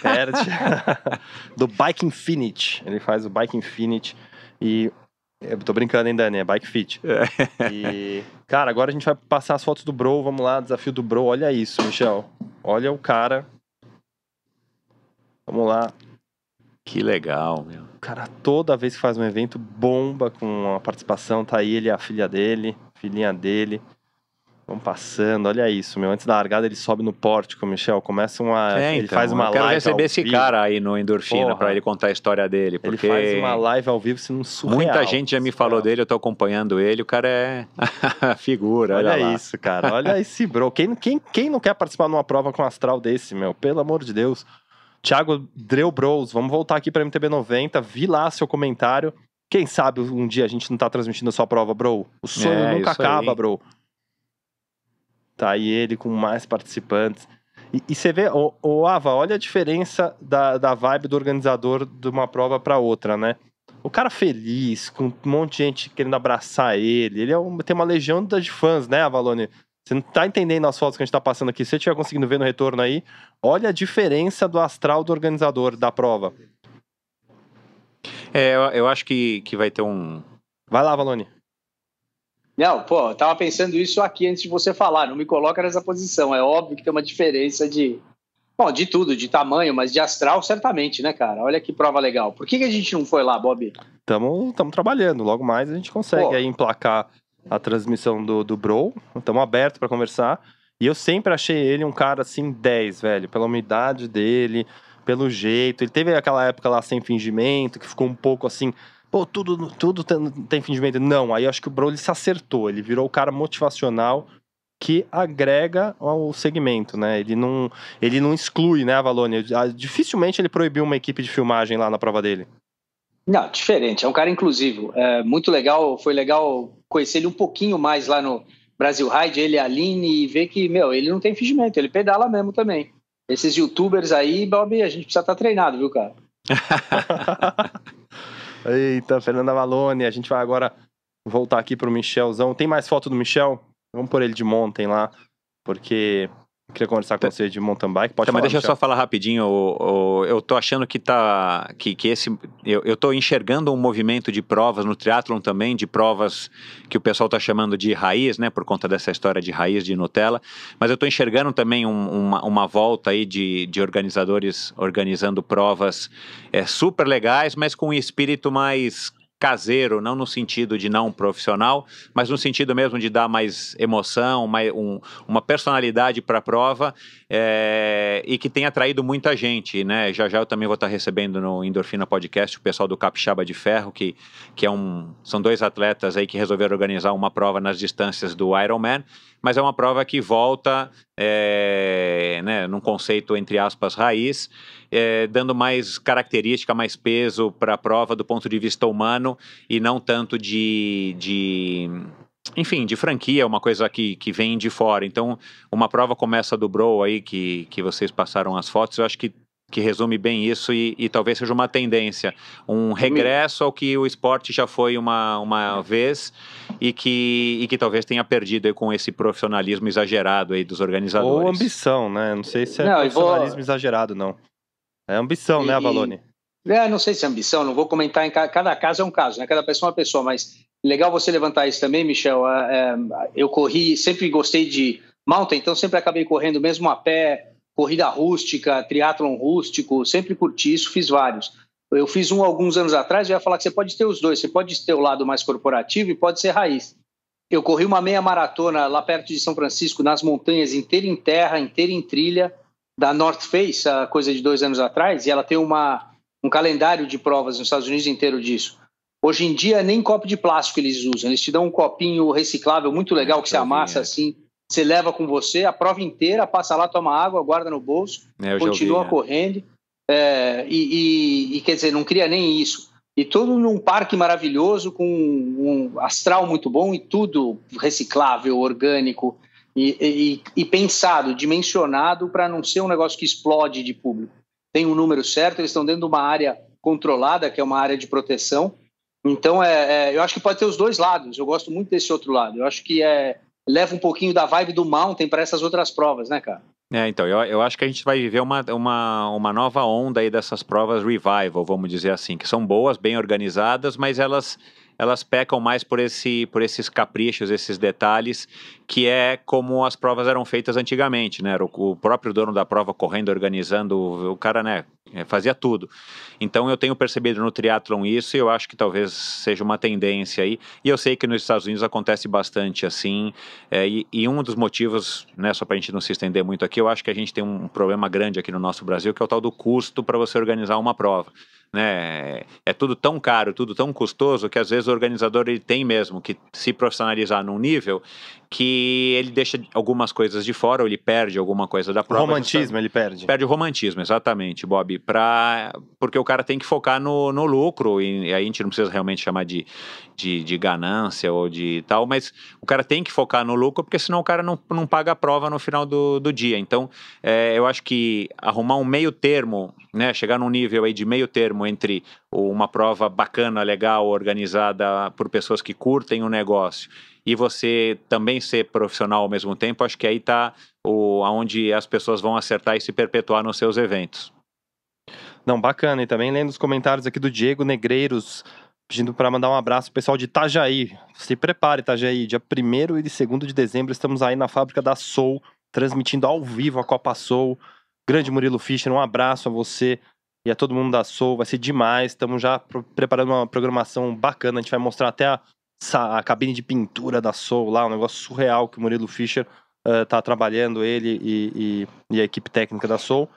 Perti, do Bike Infinite. Ele faz o Bike Infinite e... Eu tô brincando, hein, Dani? É Bike Fit. É. E, cara, agora a gente vai passar as fotos do Bro. Vamos lá, desafio do Bro. Olha isso, Michel. Olha o cara. Vamos lá. Que legal, meu. O cara, toda vez que faz um evento, bomba com a participação. Tá aí ele, a filha dele, filhinha dele. Vão passando, olha isso, meu. Antes da largada, ele sobe no pórtico, Michel. Começa uma. É, ele então, faz uma eu quero live. receber esse vivo. cara aí no Endorfina para ele contar a história dele. Porque ele faz uma live ao vivo, se não surreal. Muita gente já me falou dele, eu tô acompanhando ele. O cara é figura. Olha, olha isso, cara. Olha esse bro. Quem, quem, quem não quer participar de uma prova com um astral desse, meu? Pelo amor de Deus. Thiago Dreu Bros, vamos voltar aqui para MTB 90. Vi lá seu comentário. Quem sabe um dia a gente não tá transmitindo a sua prova, bro? O sonho é, nunca acaba, aí. bro. Tá aí ele com mais participantes. E, e você vê, o, o, Ava, olha a diferença da, da vibe do organizador de uma prova para outra, né? O cara feliz, com um monte de gente querendo abraçar ele. Ele é um, tem uma legião de fãs, né, Avalone? Você não tá entendendo as fotos que a gente tá passando aqui. Se você estiver conseguindo ver no retorno aí, olha a diferença do astral do organizador da prova. É, eu, eu acho que, que vai ter um. Vai lá, Valone. Não, pô, eu tava pensando isso aqui antes de você falar. Não me coloca nessa posição. É óbvio que tem uma diferença de. Bom, de tudo, de tamanho, mas de astral, certamente, né, cara? Olha que prova legal. Por que, que a gente não foi lá, Bob? Estamos trabalhando. Logo mais a gente consegue pô. aí emplacar a transmissão do, do Bro. Estamos abertos para conversar. E eu sempre achei ele um cara assim 10, velho, pela umidade dele, pelo jeito. Ele teve aquela época lá sem fingimento, que ficou um pouco assim pô, tudo, tudo tem, tem fingimento. Não, aí eu acho que o Broly se acertou. Ele virou o cara motivacional que agrega ao segmento, né? Ele não, ele não exclui, né, a Valônia? Ah, dificilmente ele proibiu uma equipe de filmagem lá na prova dele. Não, diferente. É um cara inclusivo. É muito legal. Foi legal conhecer ele um pouquinho mais lá no Brasil Ride, ele Aline, e ver que, meu, ele não tem fingimento, ele pedala mesmo também. Esses youtubers aí, Bob, a gente precisa estar tá treinado, viu, cara? Eita, Fernanda Malone, a gente vai agora voltar aqui pro Michelzão. Tem mais foto do Michel? Vamos por ele de montem lá, porque queria conversar com você de mountain bike. Pode tá, falar, mas deixa eu só falar rapidinho. O, o, eu tô achando que tá. Que, que esse. Eu, eu tô enxergando um movimento de provas no triatlon também, de provas que o pessoal tá chamando de raiz, né? Por conta dessa história de raiz de Nutella. Mas eu tô enxergando também um, uma, uma volta aí de, de organizadores organizando provas é, super legais, mas com um espírito mais caseiro, não no sentido de não profissional, mas no sentido mesmo de dar mais emoção, mais, um, uma personalidade para a prova é, e que tem atraído muita gente, né? Já já eu também vou estar recebendo no Endorfina Podcast o pessoal do Capixaba de Ferro, que, que é um, são dois atletas aí que resolveram organizar uma prova nas distâncias do Ironman, mas é uma prova que volta é, né, num conceito, entre aspas, raiz, é, dando mais característica, mais peso para a prova do ponto de vista humano e não tanto de, de enfim, de franquia, uma coisa que, que vem de fora. Então, uma prova começa do Bro aí, que, que vocês passaram as fotos, eu acho que, que resume bem isso e, e talvez seja uma tendência. Um regresso ao que o esporte já foi uma, uma vez e que, e que talvez tenha perdido com esse profissionalismo exagerado aí dos organizadores. Ou ambição, né? Não sei se é não, profissionalismo vou... exagerado, não. É ambição, e, né, Avalone? É, não sei se é ambição, não vou comentar em cada caso é um caso, né? Cada pessoa é uma pessoa, mas legal você levantar isso também, Michel. É, é, eu corri, sempre gostei de mountain, então sempre acabei correndo mesmo a pé, corrida rústica, triatlon rústico, sempre curti isso, fiz vários. Eu fiz um alguns anos atrás, eu ia falar que você pode ter os dois, você pode ter o lado mais corporativo e pode ser raiz. Eu corri uma meia maratona lá perto de São Francisco, nas montanhas, inteira em terra, inteira em trilha, da North Face, a coisa de dois anos atrás, e ela tem uma, um calendário de provas nos Estados Unidos inteiro disso. Hoje em dia, nem copo de plástico eles usam. Eles te dão um copinho reciclável muito legal que você amassa é. assim. Você leva com você a prova inteira, passa lá, toma água, guarda no bolso, é, continua ouvi, é. correndo. É, e, e, e, quer dizer, não cria nem isso. E tudo num parque maravilhoso, com um astral muito bom e tudo reciclável, orgânico e, e pensado, dimensionado para não ser um negócio que explode de público. Tem um número certo, eles estão dentro de uma área controlada, que é uma área de proteção, então, é, é, eu acho que pode ter os dois lados. Eu gosto muito desse outro lado. Eu acho que é, leva um pouquinho da vibe do mountain para essas outras provas, né, cara? É, então, eu, eu acho que a gente vai viver uma, uma, uma nova onda aí dessas provas revival, vamos dizer assim, que são boas, bem organizadas, mas elas elas pecam mais por, esse, por esses caprichos, esses detalhes, que é como as provas eram feitas antigamente, né? O, o próprio dono da prova correndo, organizando, o, o cara, né, é, fazia tudo. Então eu tenho percebido no triatlon isso e eu acho que talvez seja uma tendência aí. E eu sei que nos Estados Unidos acontece bastante assim. É, e, e, um dos motivos, né, só para a gente não se estender muito aqui, eu acho que a gente tem um problema grande aqui no nosso Brasil, que é o tal do custo para você organizar uma prova né? É tudo tão caro, tudo tão custoso que às vezes o organizador ele tem mesmo que se profissionalizar num nível que ele deixa algumas coisas de fora ou ele perde alguma coisa da prova. O romantismo ele perde. Perde o romantismo, exatamente, Bob. Pra, porque o cara tem que focar no, no lucro e, aí a gente não precisa realmente chamar de, de, de, ganância ou de tal, mas o cara tem que focar no lucro porque senão o cara não, não paga a prova no final do, do dia. Então, é, eu acho que arrumar um meio termo, né, chegar num nível aí de meio termo entre uma prova bacana, legal, organizada por pessoas que curtem o negócio e você também ser profissional ao mesmo tempo, acho que aí está onde as pessoas vão acertar e se perpetuar nos seus eventos. Não, bacana. E também lendo os comentários aqui do Diego Negreiros, pedindo para mandar um abraço pro pessoal de Itajaí. Se prepare, Itajaí. Dia 1 e 2 de dezembro estamos aí na fábrica da Soul, transmitindo ao vivo a Copa Soul. Grande Murilo Fischer, um abraço a você e a todo mundo da Soul. Vai ser demais. Estamos já preparando uma programação bacana. A gente vai mostrar até a a cabine de pintura da Soul lá, um negócio surreal que o Murilo Fischer uh, tá trabalhando, ele e, e, e, a equipe técnica da Soul.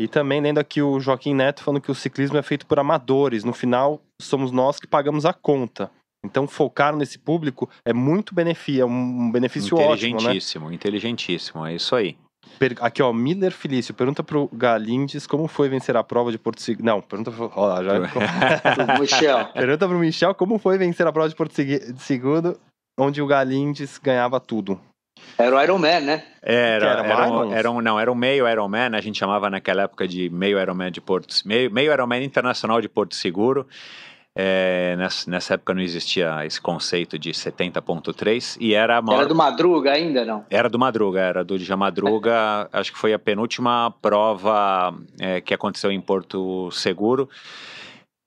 E também lendo aqui o Joaquim Neto falando que o ciclismo é feito por amadores. No final, somos nós que pagamos a conta. Então, focar nesse público é muito benefício, é um benefício ótimo, né? Inteligentíssimo, inteligentíssimo, é isso aí. Aqui, ó, Miller Felício, pergunta pro Galindes como foi vencer a prova de Porto Seguro. Não, pergunta pro. Ó, lá, já... pro Michel. Pergunta pro Michel como foi vencer a prova de Porto Seguro, onde o Galindes ganhava tudo. Era o Iron Man, né? Era, era, era, um, era um, não, era um meio Iron Man, a gente chamava naquela época de meio Iron Man de Porto, meio, meio Iron Man internacional de Porto Seguro. É, nessa, nessa, época não existia esse conceito de 70.3 e era maior... Era do Madruga ainda, não? Era do Madruga, era do Dja Madruga, acho que foi a penúltima prova é, que aconteceu em Porto Seguro.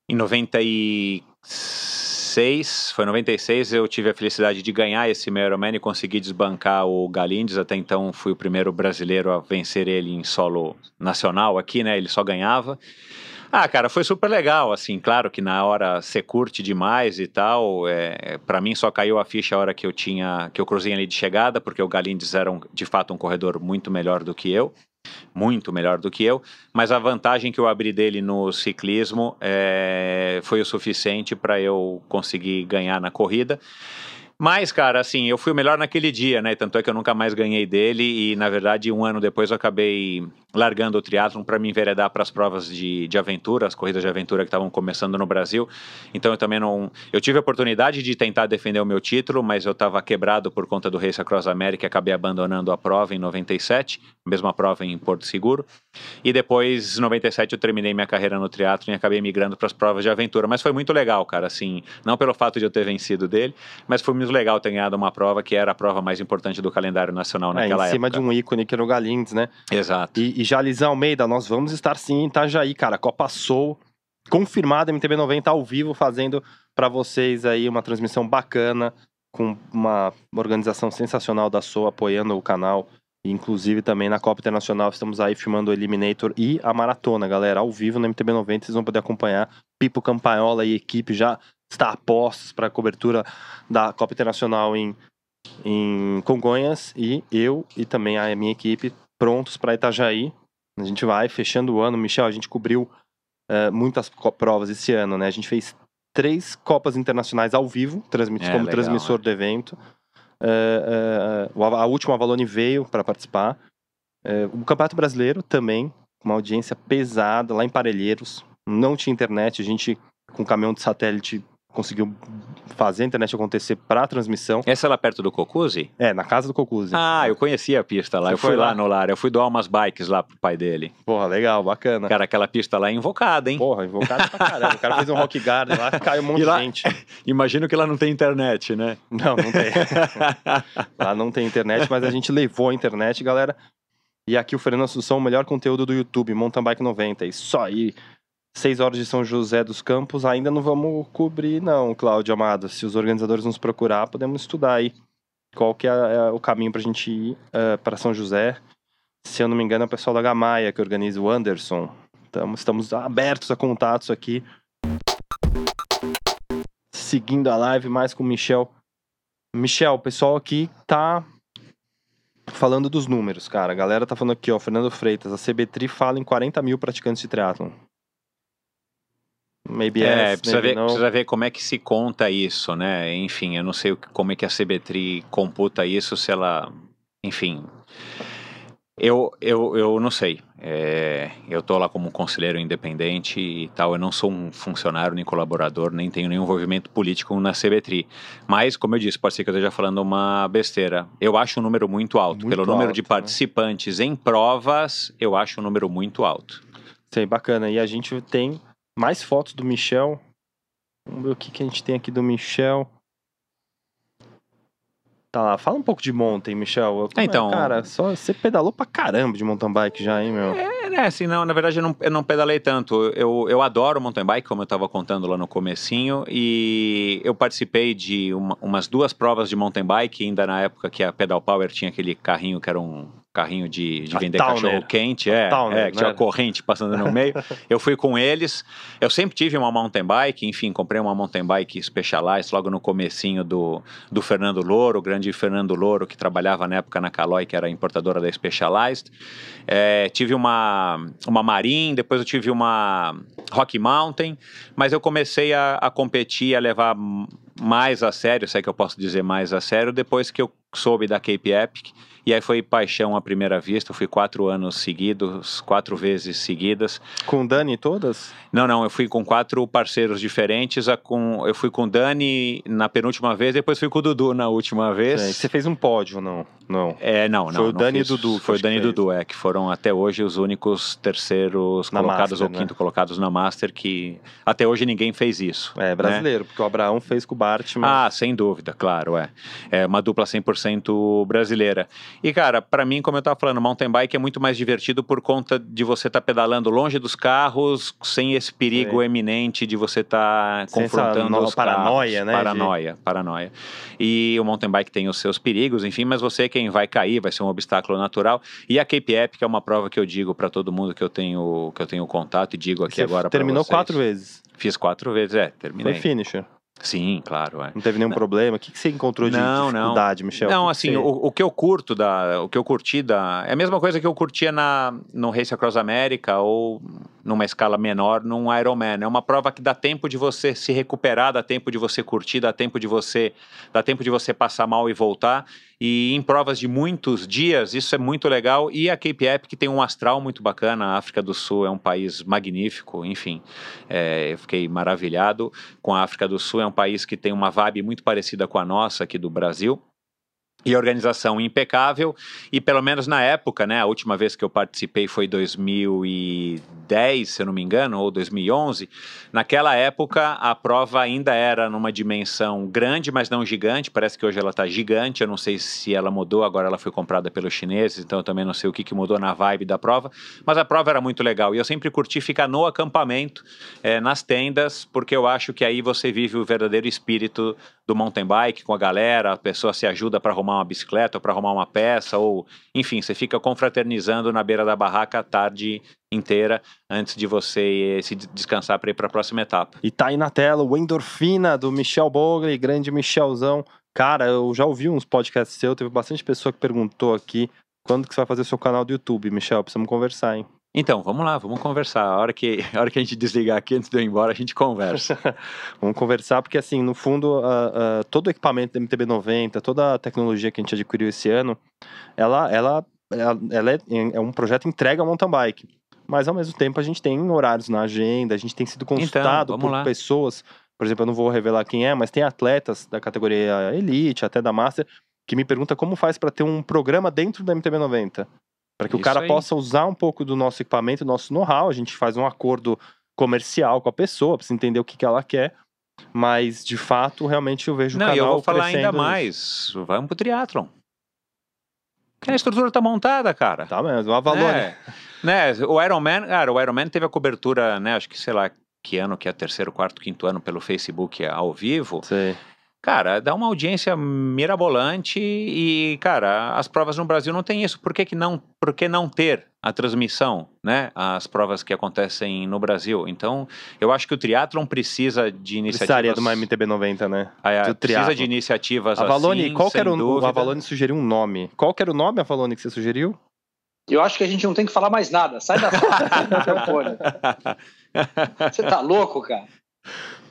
Em 96, foi 96, eu tive a felicidade de ganhar esse meio Ironman e conseguir desbancar o Galindes, até então fui o primeiro brasileiro a vencer ele em solo nacional aqui, né, ele só ganhava. Ah, cara, foi super legal, assim, claro que na hora você curte demais e tal, é, para mim só caiu a ficha a hora que eu tinha, que eu cruzei ali de chegada, porque o Galindes era um, de fato um corredor muito melhor do que eu, muito melhor do que eu, mas a vantagem que eu abri dele no ciclismo é, foi o suficiente para eu conseguir ganhar na corrida. Mas, cara, assim, eu fui o melhor naquele dia, né? Tanto é que eu nunca mais ganhei dele e, na verdade, um ano depois eu acabei largando o triatlon para me enveredar para as provas de, de aventura, as corridas de aventura que estavam começando no Brasil. Então eu também não. Eu tive a oportunidade de tentar defender o meu título, mas eu estava quebrado por conta do Race Across America e acabei abandonando a prova em 97, mesma prova em Porto Seguro. E depois, em 97, eu terminei minha carreira no triatlon e acabei migrando para as provas de aventura. Mas foi muito legal, cara, assim, não pelo fato de eu ter vencido dele, mas foi muito legal ter ganhado uma prova que era a prova mais importante do calendário nacional naquela época. É, em cima época. de um ícone que era o Galindes, né? Exato. E, e Lisan Almeida, nós vamos estar sim em Itajaí, cara. Copa Soul, confirmada, MTB90 ao vivo, fazendo para vocês aí uma transmissão bacana, com uma organização sensacional da Soul apoiando o canal. Inclusive também na Copa Internacional estamos aí filmando o Eliminator e a Maratona, galera, ao vivo no MTB90, vocês vão poder acompanhar. Pipo Campaiola e equipe já está a postos para a cobertura da Copa Internacional em, em Congonhas e eu e também a minha equipe prontos para Itajaí. A gente vai fechando o ano. Michel, a gente cobriu uh, muitas provas esse ano, né? A gente fez três Copas Internacionais ao vivo, transmitidos é, como legal, transmissor né? do evento. Uh, uh, a última Avalone veio para participar. o Campeonato Brasileiro também, uma audiência pesada lá em Parelheiros. Não tinha internet, a gente com caminhão de satélite conseguiu fazer a internet acontecer para transmissão. Essa é lá perto do Cocuzzi? É, na casa do Cocuzzi. Ah, eu conhecia a pista lá. Você eu fui lá? lá no lar. Eu fui doar umas bikes lá pro pai dele. Porra, legal, bacana. Cara, aquela pista lá é invocada, hein? Porra, invocada pra caramba. o cara fez um rock garden lá, caiu um monte lá, de gente. Imagino que lá não tem internet, né? Não, não tem. lá não tem internet, mas a gente levou a internet, galera. E aqui o Fernando Assunção, o melhor conteúdo do YouTube, Mountain Bike 90. Isso aí. 6 horas de São José dos Campos, ainda não vamos cobrir, não, Cláudio Amado. Se os organizadores nos procurar, podemos estudar aí qual que é, é o caminho para a gente ir uh, eh, para São José. Se eu não me engano, é o pessoal da Gamaia que organiza o Anderson. Então, estamos abertos a contatos aqui. Seguindo a live mais com o Michel. Michel, o pessoal aqui tá falando dos números, cara. A galera tá falando aqui, ó, Fernando Freitas, a CBTRI fala em 40 mil praticantes de triatlon. Maybe é, yes, precisa, maybe ver, precisa ver como é que se conta isso, né? Enfim, eu não sei como é que a CBTRI computa isso, se ela. Enfim. Eu, eu, eu não sei. É, eu estou lá como conselheiro independente e tal. Eu não sou um funcionário nem colaborador, nem tenho nenhum envolvimento político na CBTRI. Mas, como eu disse, pode ser que eu esteja falando uma besteira. Eu acho um número muito alto. Muito Pelo alto, número de né? participantes em provas, eu acho um número muito alto. Sei, bacana. E a gente tem mais fotos do Michel. Vamos ver o que, que a gente tem aqui do Michel. Tá lá, fala um pouco de mountain, Michel. É, então, é, cara, só você pedalou pra caramba de mountain bike já, hein, meu? É, né, assim, não, na verdade eu não, eu não pedalei tanto. Eu, eu adoro mountain bike, como eu tava contando lá no comecinho, e eu participei de uma, umas duas provas de mountain bike, ainda na época que a Pedal Power tinha aquele carrinho que era um carrinho de, de vender cachorro quente, é, Towner, é que tinha né? corrente passando no meio. eu fui com eles. Eu sempre tive uma mountain bike, enfim, comprei uma mountain bike Specialized logo no comecinho do, do Fernando Louro, o grande Fernando Louro, que trabalhava na época na Caloi, que era importadora da Specialized. É, tive uma, uma Marin, depois eu tive uma Rock Mountain, mas eu comecei a, a competir, a levar mais a sério, se é que eu posso dizer mais a sério, depois que eu soube da Cape Epic e aí foi paixão à primeira vista. Eu fui quatro anos seguidos, quatro vezes seguidas. Com o Dani todas? Não, não. Eu fui com quatro parceiros diferentes. A com, eu fui com o Dani na penúltima vez, depois fui com o Dudu na última vez. Você fez um pódio, não? Não. É, não, não. Foi o não Dani fiz, e Dudu. Foi o Dani e Dudu, é, que foram até hoje os únicos terceiros na colocados Master, ou né? quinto colocados na Master, que até hoje ninguém fez isso. É, brasileiro, né? porque o Abraão fez com o Bart. Mas... Ah, sem dúvida, claro, é. É uma dupla 100% brasileira. E, cara, para mim, como eu estava falando, mountain bike é muito mais divertido por conta de você estar tá pedalando longe dos carros, sem esse perigo Sim. eminente de você estar tá confrontando no, os paranoia, carros. né? Paranoia, de... paranoia. E o mountain bike tem os seus perigos, enfim, mas você quem vai cair, vai ser um obstáculo natural. E a Cape Epic é uma prova que eu digo para todo mundo que eu tenho que eu tenho contato e digo aqui você agora para vocês. Terminou quatro vezes. Fiz quatro vezes, é, terminei. Foi finisher. Sim, claro. É. Não teve nenhum não. problema? O que, que você encontrou de não, dificuldade, não. Michel? Não, assim, você... o, o, que eu curto da. O que eu curti da. É a mesma coisa que eu curtia na, no Race Across America ou numa escala menor num Ironman. É uma prova que dá tempo de você se recuperar, dá tempo de você curtir, dá tempo de você. Dá tempo de você passar mal e voltar. E em provas de muitos dias, isso é muito legal. E a Cape Epic tem um astral muito bacana. A África do Sul é um país magnífico, enfim. É, eu fiquei maravilhado com a África do Sul. É um país que tem uma vibe muito parecida com a nossa aqui do Brasil e organização impecável e pelo menos na época, né, a última vez que eu participei foi 2010, se eu não me engano, ou 2011. Naquela época a prova ainda era numa dimensão grande, mas não gigante. Parece que hoje ela está gigante. Eu não sei se ela mudou. Agora ela foi comprada pelos chineses, então eu também não sei o que, que mudou na vibe da prova. Mas a prova era muito legal e eu sempre curti ficar no acampamento, é, nas tendas, porque eu acho que aí você vive o verdadeiro espírito do mountain bike com a galera. A pessoa se ajuda para arrumar uma bicicleta ou para arrumar uma peça, ou enfim, você fica confraternizando na beira da barraca a tarde inteira antes de você se descansar para ir para a próxima etapa. E tá aí na tela o Endorfina do Michel Bogli, grande Michelzão. Cara, eu já ouvi uns podcasts seu, teve bastante pessoa que perguntou aqui quando que você vai fazer seu canal do YouTube, Michel? Precisamos conversar, hein? Então, vamos lá, vamos conversar. A hora que, a, hora que a gente desligar aqui, antes de eu ir embora, a gente conversa. vamos conversar, porque assim, no fundo, todo o equipamento da MTB90, toda a tecnologia que a gente adquiriu esse ano, ela, ela, ela, ela é, é, um projeto entrega ao mountain bike. Mas ao mesmo tempo a gente tem horários na agenda, a gente tem sido então, consultado então, por lá. pessoas, por exemplo, eu não vou revelar quem é, mas tem atletas da categoria Elite, até da Master, que me pergunta como faz para ter um programa dentro da MTB90. Para que Isso o cara aí. possa usar um pouco do nosso equipamento, do nosso know-how. A gente faz um acordo comercial com a pessoa, para entender o que, que ela quer. Mas, de fato, realmente eu vejo Não, o canal eu vou falar ainda mais. Vamos pro triatlon. Porque a estrutura tá montada, cara. Tá mesmo, uma valor. É. né? O Ironman, cara, o Ironman teve a cobertura, né? Acho que, sei lá, que ano que é terceiro, quarto, quinto ano pelo Facebook ao vivo. Sim. Cara, dá uma audiência mirabolante e, cara, as provas no Brasil não tem isso. Por que, que não, por que não ter a transmissão, né? As provas que acontecem no Brasil. Então, eu acho que o triatlon precisa de iniciativas... Precisaria de uma MTB 90, né? Ah, precisa de iniciativas Avalone, assim, qual era o, dúvida. o Avalone sugeriu um nome. Qual era o nome, Avalone, que você sugeriu? Eu acho que a gente não tem que falar mais nada. Sai da sala. Você tá louco, cara?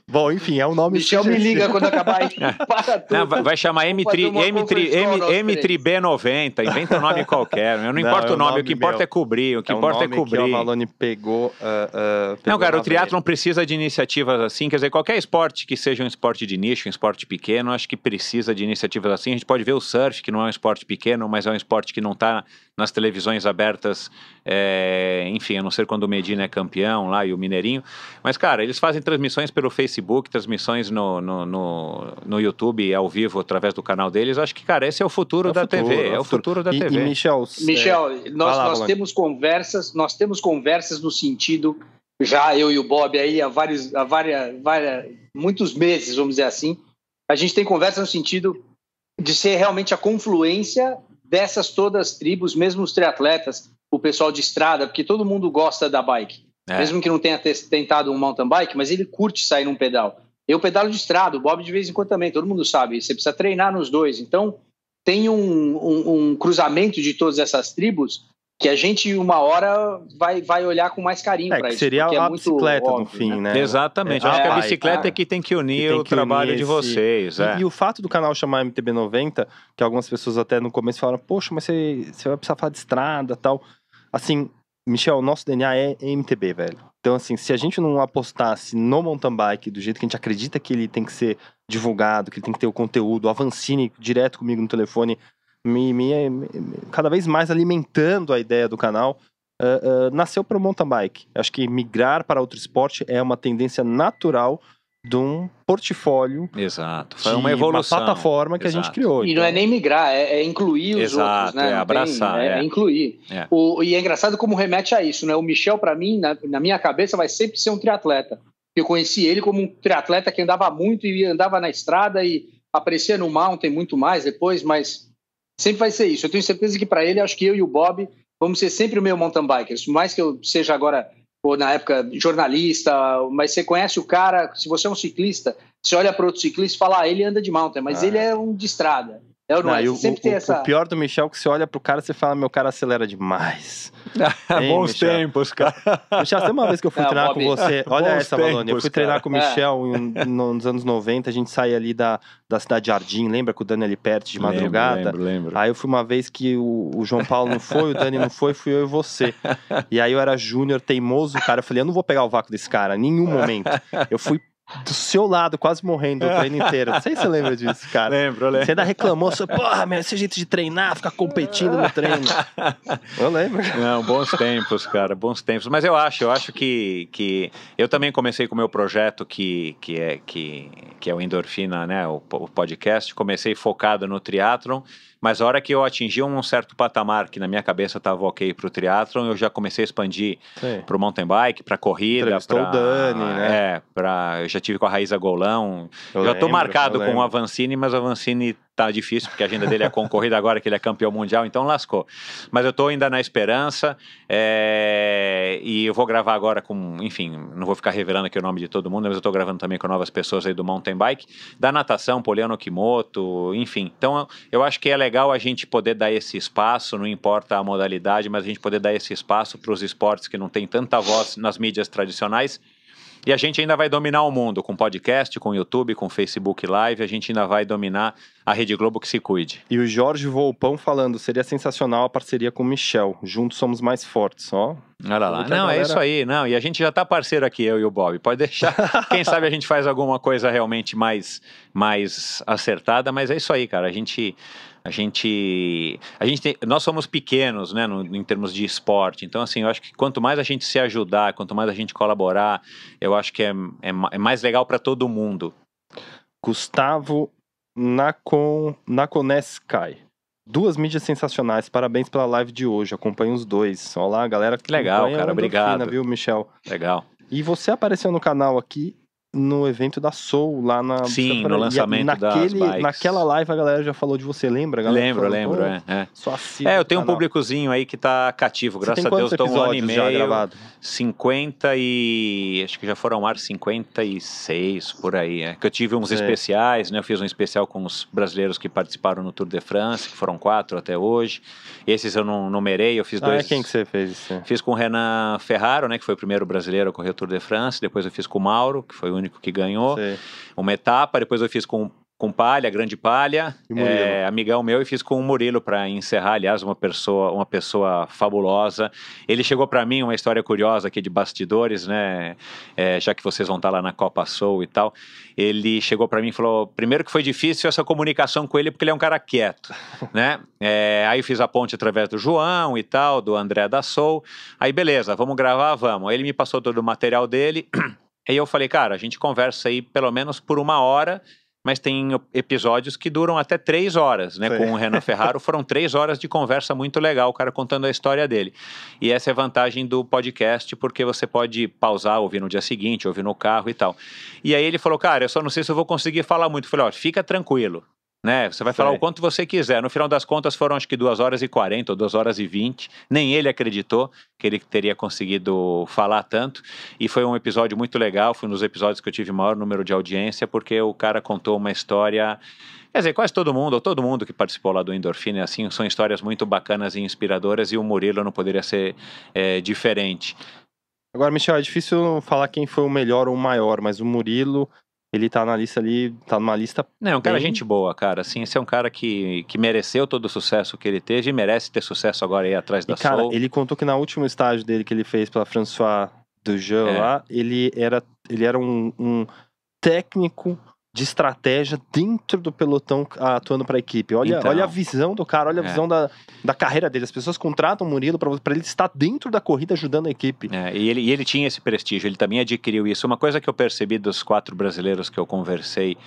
Bom, enfim, é o um nome. Michel me liga quando acabar aí. Para tudo. Não, vai chamar M3B90, inventa um nome qualquer. Eu não, não importa o nome, nome, o que importa meu. é cobrir. O que é importa é cobrir. Que o Avalone pegou, uh, uh, pegou. Não, cara, o triatlo não precisa de iniciativas assim. Quer dizer, qualquer esporte que seja um esporte de nicho, um esporte pequeno, acho que precisa de iniciativas assim. A gente pode ver o surf, que não é um esporte pequeno, mas é um esporte que não está nas televisões abertas, é, enfim, a não ser quando o Medina é campeão lá e o Mineirinho. Mas, cara, eles fazem transmissões pelo Facebook, transmissões no, no, no, no YouTube ao vivo através do canal deles. Acho que, cara, esse é o futuro é da futuro, TV. É, é o futuro, da e, TV. E Michel, Michel é... nós, nós temos conversas, nós temos conversas no sentido, já eu e o Bob aí há vários, há várias, várias, muitos meses, vamos dizer assim, a gente tem conversa no sentido de ser realmente a confluência dessas todas as tribos, mesmo os triatletas, o pessoal de estrada, porque todo mundo gosta da bike. É. Mesmo que não tenha tentado um mountain bike, mas ele curte sair num pedal. Eu pedalo de estrada, o Bob de vez em quando também, todo mundo sabe. Você precisa treinar nos dois. Então, tem um, um, um cruzamento de todas essas tribos que a gente uma hora vai, vai olhar com mais carinho é, para isso. Seria é a bicicleta óbvio, no fim, né? né? Exatamente. É, acho que a bicicleta é que tem que unir o trabalho unir de vocês. E, é. e, o fato do canal chamar MTB 90, que algumas pessoas até no começo falaram, poxa, mas você, você vai precisar falar de estrada tal. Assim, Michel, nosso DNA é MTB, velho. Então, assim, se a gente não apostasse no mountain bike do jeito que a gente acredita que ele tem que ser divulgado, que ele tem que ter o conteúdo, o Avancini direto comigo no telefone, me, me, me cada vez mais alimentando a ideia do canal, uh, uh, nasceu para o mountain bike. Acho que migrar para outro esporte é uma tendência natural de um portfólio. Exato. Foi uma evolução. Uma plataforma que Exato. a gente criou. E então. não é nem migrar, é, é incluir os Exato, outros, né? É abraçar. Tem, é, é, incluir. É. O, e é engraçado como remete a isso, né? O Michel, para mim, na, na, minha cabeça, vai sempre ser um triatleta. Eu conheci ele como um triatleta que andava muito e andava na estrada e aparecia no mountain muito mais depois, mas sempre vai ser isso. Eu tenho certeza que para ele, acho que eu e o Bob vamos ser sempre o meu mountain bikers. Mais que eu seja agora ou na época jornalista, mas você conhece o cara, se você é um ciclista, você olha para outro ciclista e fala, ah, ele anda de mountain, mas ah. ele é um de estrada. É não, não, é? sempre o, tem essa... o pior do Michel é que você olha pro cara e fala, meu cara acelera demais. Bons Michel. tempos, cara. Michel, tem uma vez que eu fui não, treinar Bob. com você, olha Bons essa, Valônia, eu fui treinar com o Michel é. nos anos 90, a gente saía ali da, da cidade de Jardim, lembra com o Dani ali perto de madrugada? Lembro, lembro, lembro. Aí eu fui uma vez que o, o João Paulo não foi, o Dani não foi, fui eu e você. E aí eu era júnior, teimoso, cara, eu falei, eu não vou pegar o vácuo desse cara, em nenhum momento. Eu fui do seu lado, quase morrendo o treino inteiro. Não sei se você lembra disso, cara. Lembro, lembro. Você ainda reclamou, você, porra, meu, esse jeito de treinar, ficar competindo no treino. Eu lembro. Não, bons tempos, cara, bons tempos. Mas eu acho, eu acho que, que eu também comecei com o meu projeto que, que, é, que, que é o Endorfina, né, o, o podcast. Comecei focado no triatlon mas a hora que eu atingi um certo patamar que na minha cabeça estava ok para o triatlon, eu já comecei a expandir para o mountain bike, para corrida, para o Dani, né? É, para eu já tive com a Raíza Golão. Eu, eu já estou marcado com o Avancini, mas o Avancini tá difícil, porque a agenda dele é concorrida agora, que ele é campeão mundial, então lascou. Mas eu estou ainda na esperança, é... e eu vou gravar agora com, enfim, não vou ficar revelando aqui o nome de todo mundo, mas eu estou gravando também com novas pessoas aí do mountain bike, da natação, Poliano Kimoto, enfim. Então eu acho que é legal a gente poder dar esse espaço, não importa a modalidade, mas a gente poder dar esse espaço para os esportes que não tem tanta voz nas mídias tradicionais, e a gente ainda vai dominar o mundo com podcast, com YouTube, com Facebook Live. A gente ainda vai dominar a Rede Globo que se cuide. E o Jorge Volpão falando: seria sensacional a parceria com o Michel. Juntos somos mais fortes, ó. Olha lá. Não, galera... é isso aí. Não, e a gente já tá parceiro aqui, eu e o Bob. Pode deixar. Quem sabe a gente faz alguma coisa realmente mais, mais acertada, mas é isso aí, cara. A gente a gente, a gente tem, nós somos pequenos, né, no, em termos de esporte. Então, assim, eu acho que quanto mais a gente se ajudar, quanto mais a gente colaborar, eu acho que é, é, é mais legal para todo mundo. Gustavo Nakon, Nakoneskai. Duas mídias sensacionais, parabéns pela live de hoje, acompanho os dois. Olá, galera. Que legal, cara, obrigado. viu, Michel? Legal. E você apareceu no canal aqui no evento da Soul, lá na. Sim, no lançamento naquele, das bikes. Naquela live a galera já falou de você, lembra? lembro, falou, lembro, é. É, é eu tenho um públicozinho aí que tá cativo, graças a Deus, estou um ano e meio. Já gravado? 50 e. Acho que já foram ao ar 56 por aí. É. Que eu tive uns Sei. especiais, né? Eu fiz um especial com os brasileiros que participaram no Tour de France, que foram quatro até hoje. Esses eu não numerei, eu fiz ah, dois. É quem que você fez isso? Fiz com o Renan Ferraro, né? Que foi o primeiro brasileiro a correr o Tour de France. Depois eu fiz com o Mauro, que foi o único que ganhou uma etapa. Depois eu fiz com com Palha, Grande Palha, é, amigão meu, e fiz com o Murilo para encerrar, aliás, uma pessoa, uma pessoa fabulosa. Ele chegou para mim, uma história curiosa aqui de bastidores, né? É, já que vocês vão estar tá lá na Copa Soul e tal. Ele chegou para mim e falou: primeiro que foi difícil essa comunicação com ele, porque ele é um cara quieto, né? É, aí fiz a ponte através do João e tal, do André da Soul. Aí beleza, vamos gravar, vamos. Aí ele me passou todo o material dele. Aí eu falei, cara, a gente conversa aí pelo menos por uma hora, mas tem episódios que duram até três horas, né? Sim. Com o Renan Ferraro foram três horas de conversa muito legal, o cara contando a história dele. E essa é a vantagem do podcast, porque você pode pausar, ouvir no dia seguinte, ouvir no carro e tal. E aí ele falou, cara, eu só não sei se eu vou conseguir falar muito. Eu falei, ó, fica tranquilo né? Você vai falar o quanto você quiser. No final das contas foram acho que 2 horas e 40 ou 2 horas e 20. Nem ele acreditou que ele teria conseguido falar tanto. E foi um episódio muito legal, foi um dos episódios que eu tive maior número de audiência, porque o cara contou uma história Quer dizer, quase todo mundo, ou todo mundo que participou lá do Endorfina, assim, são histórias muito bacanas e inspiradoras e o Murilo não poderia ser é, diferente. Agora, Michel, é difícil falar quem foi o melhor ou o maior, mas o Murilo, ele tá na lista ali, tá numa lista. Não, é um cara bem... gente boa, cara. Assim, esse é um cara que, que mereceu todo o sucesso que ele teve e merece ter sucesso agora aí atrás da e, cara, Soul. ele contou que na última estágio dele que ele fez pela François Dujean é. lá, ele era, ele era um, um técnico de estratégia dentro do pelotão atuando para a equipe. Olha, então, olha a visão do cara, olha a é. visão da, da carreira dele. As pessoas contratam o Murilo para ele estar dentro da corrida ajudando a equipe. É, e, ele, e ele tinha esse prestígio, ele também adquiriu isso. Uma coisa que eu percebi dos quatro brasileiros que eu conversei,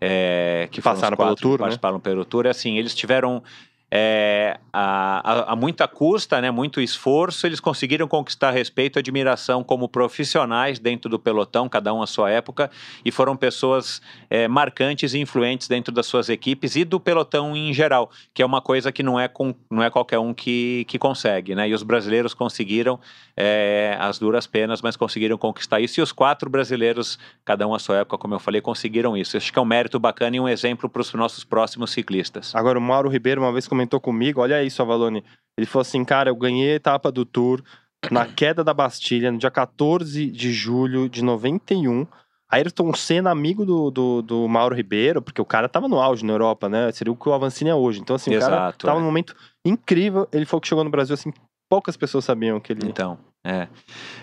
é, que passaram pelo tour, né? passaram pelo tour, é assim, eles tiveram é, a, a, a, muita custa, né, muito esforço, eles conseguiram conquistar respeito e admiração como profissionais dentro do pelotão, cada um à sua época, e foram pessoas é, marcantes e influentes dentro das suas equipes e do pelotão em geral, que é uma coisa que não é, com, não é qualquer um que, que consegue. Né? E os brasileiros conseguiram é, as duras penas, mas conseguiram conquistar isso, e os quatro brasileiros, cada um à sua época, como eu falei, conseguiram isso. Acho que é um mérito bacana e um exemplo para os nossos próximos ciclistas. Agora, o Mauro Ribeiro, uma vez comentou comigo, olha isso, Avalone. Ele falou assim, cara, eu ganhei a etapa do Tour na queda da Bastilha, no dia 14 de julho de 91. Ayrton Senna, amigo do, do, do, Mauro Ribeiro, porque o cara tava no auge na Europa, né? Seria o que o Avancini é hoje. Então, assim, Exato, o cara tava é. num momento incrível. Ele falou que chegou no Brasil, assim, poucas pessoas sabiam que ele. Então, é.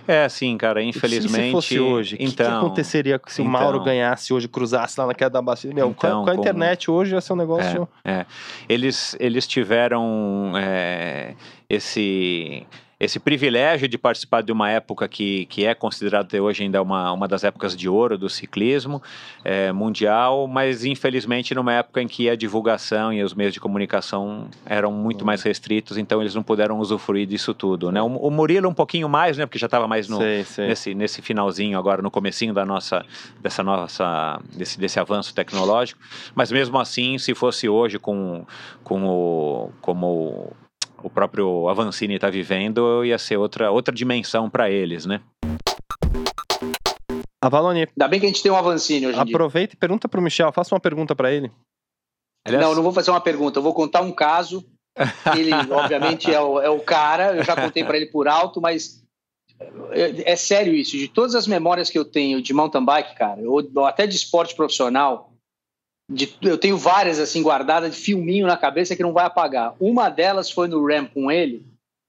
É assim, cara, infelizmente. E se fosse hoje, o então, que, que, então, aconteceria se então, o Mauro ganhasse hoje, cruzasse lá na queda da bacia? Meu, então, com, a, com a internet hoje ia ser um negócio. É, é. Eles, eles tiveram é, esse esse privilégio de participar de uma época que, que é considerada até hoje ainda uma, uma das épocas de ouro do ciclismo é, mundial, mas infelizmente numa época em que a divulgação e os meios de comunicação eram muito uhum. mais restritos, então eles não puderam usufruir disso tudo, né? O, o Murilo um pouquinho mais, né? Porque já estava mais no, Nesse, nesse finalzinho agora, no comecinho da nossa, dessa nossa, desse, desse avanço tecnológico, mas mesmo assim, se fosse hoje com, com o, como o próprio Avancini está vivendo, ia ser outra, outra dimensão para eles, né? Avalone. Ainda bem que a gente tem um Avancini hoje Aproveita e pergunta para o Michel, faça uma pergunta para ele. Aliás... Não, não vou fazer uma pergunta, eu vou contar um caso. Ele, obviamente, é o, é o cara, eu já contei para ele por alto, mas é, é, sério isso. De todas as memórias que eu tenho de mountain bike, cara, ou, ou até de esporte profissional, de, eu tenho várias assim guardadas de filminho na cabeça que não vai apagar. Uma delas foi no Ram com ele.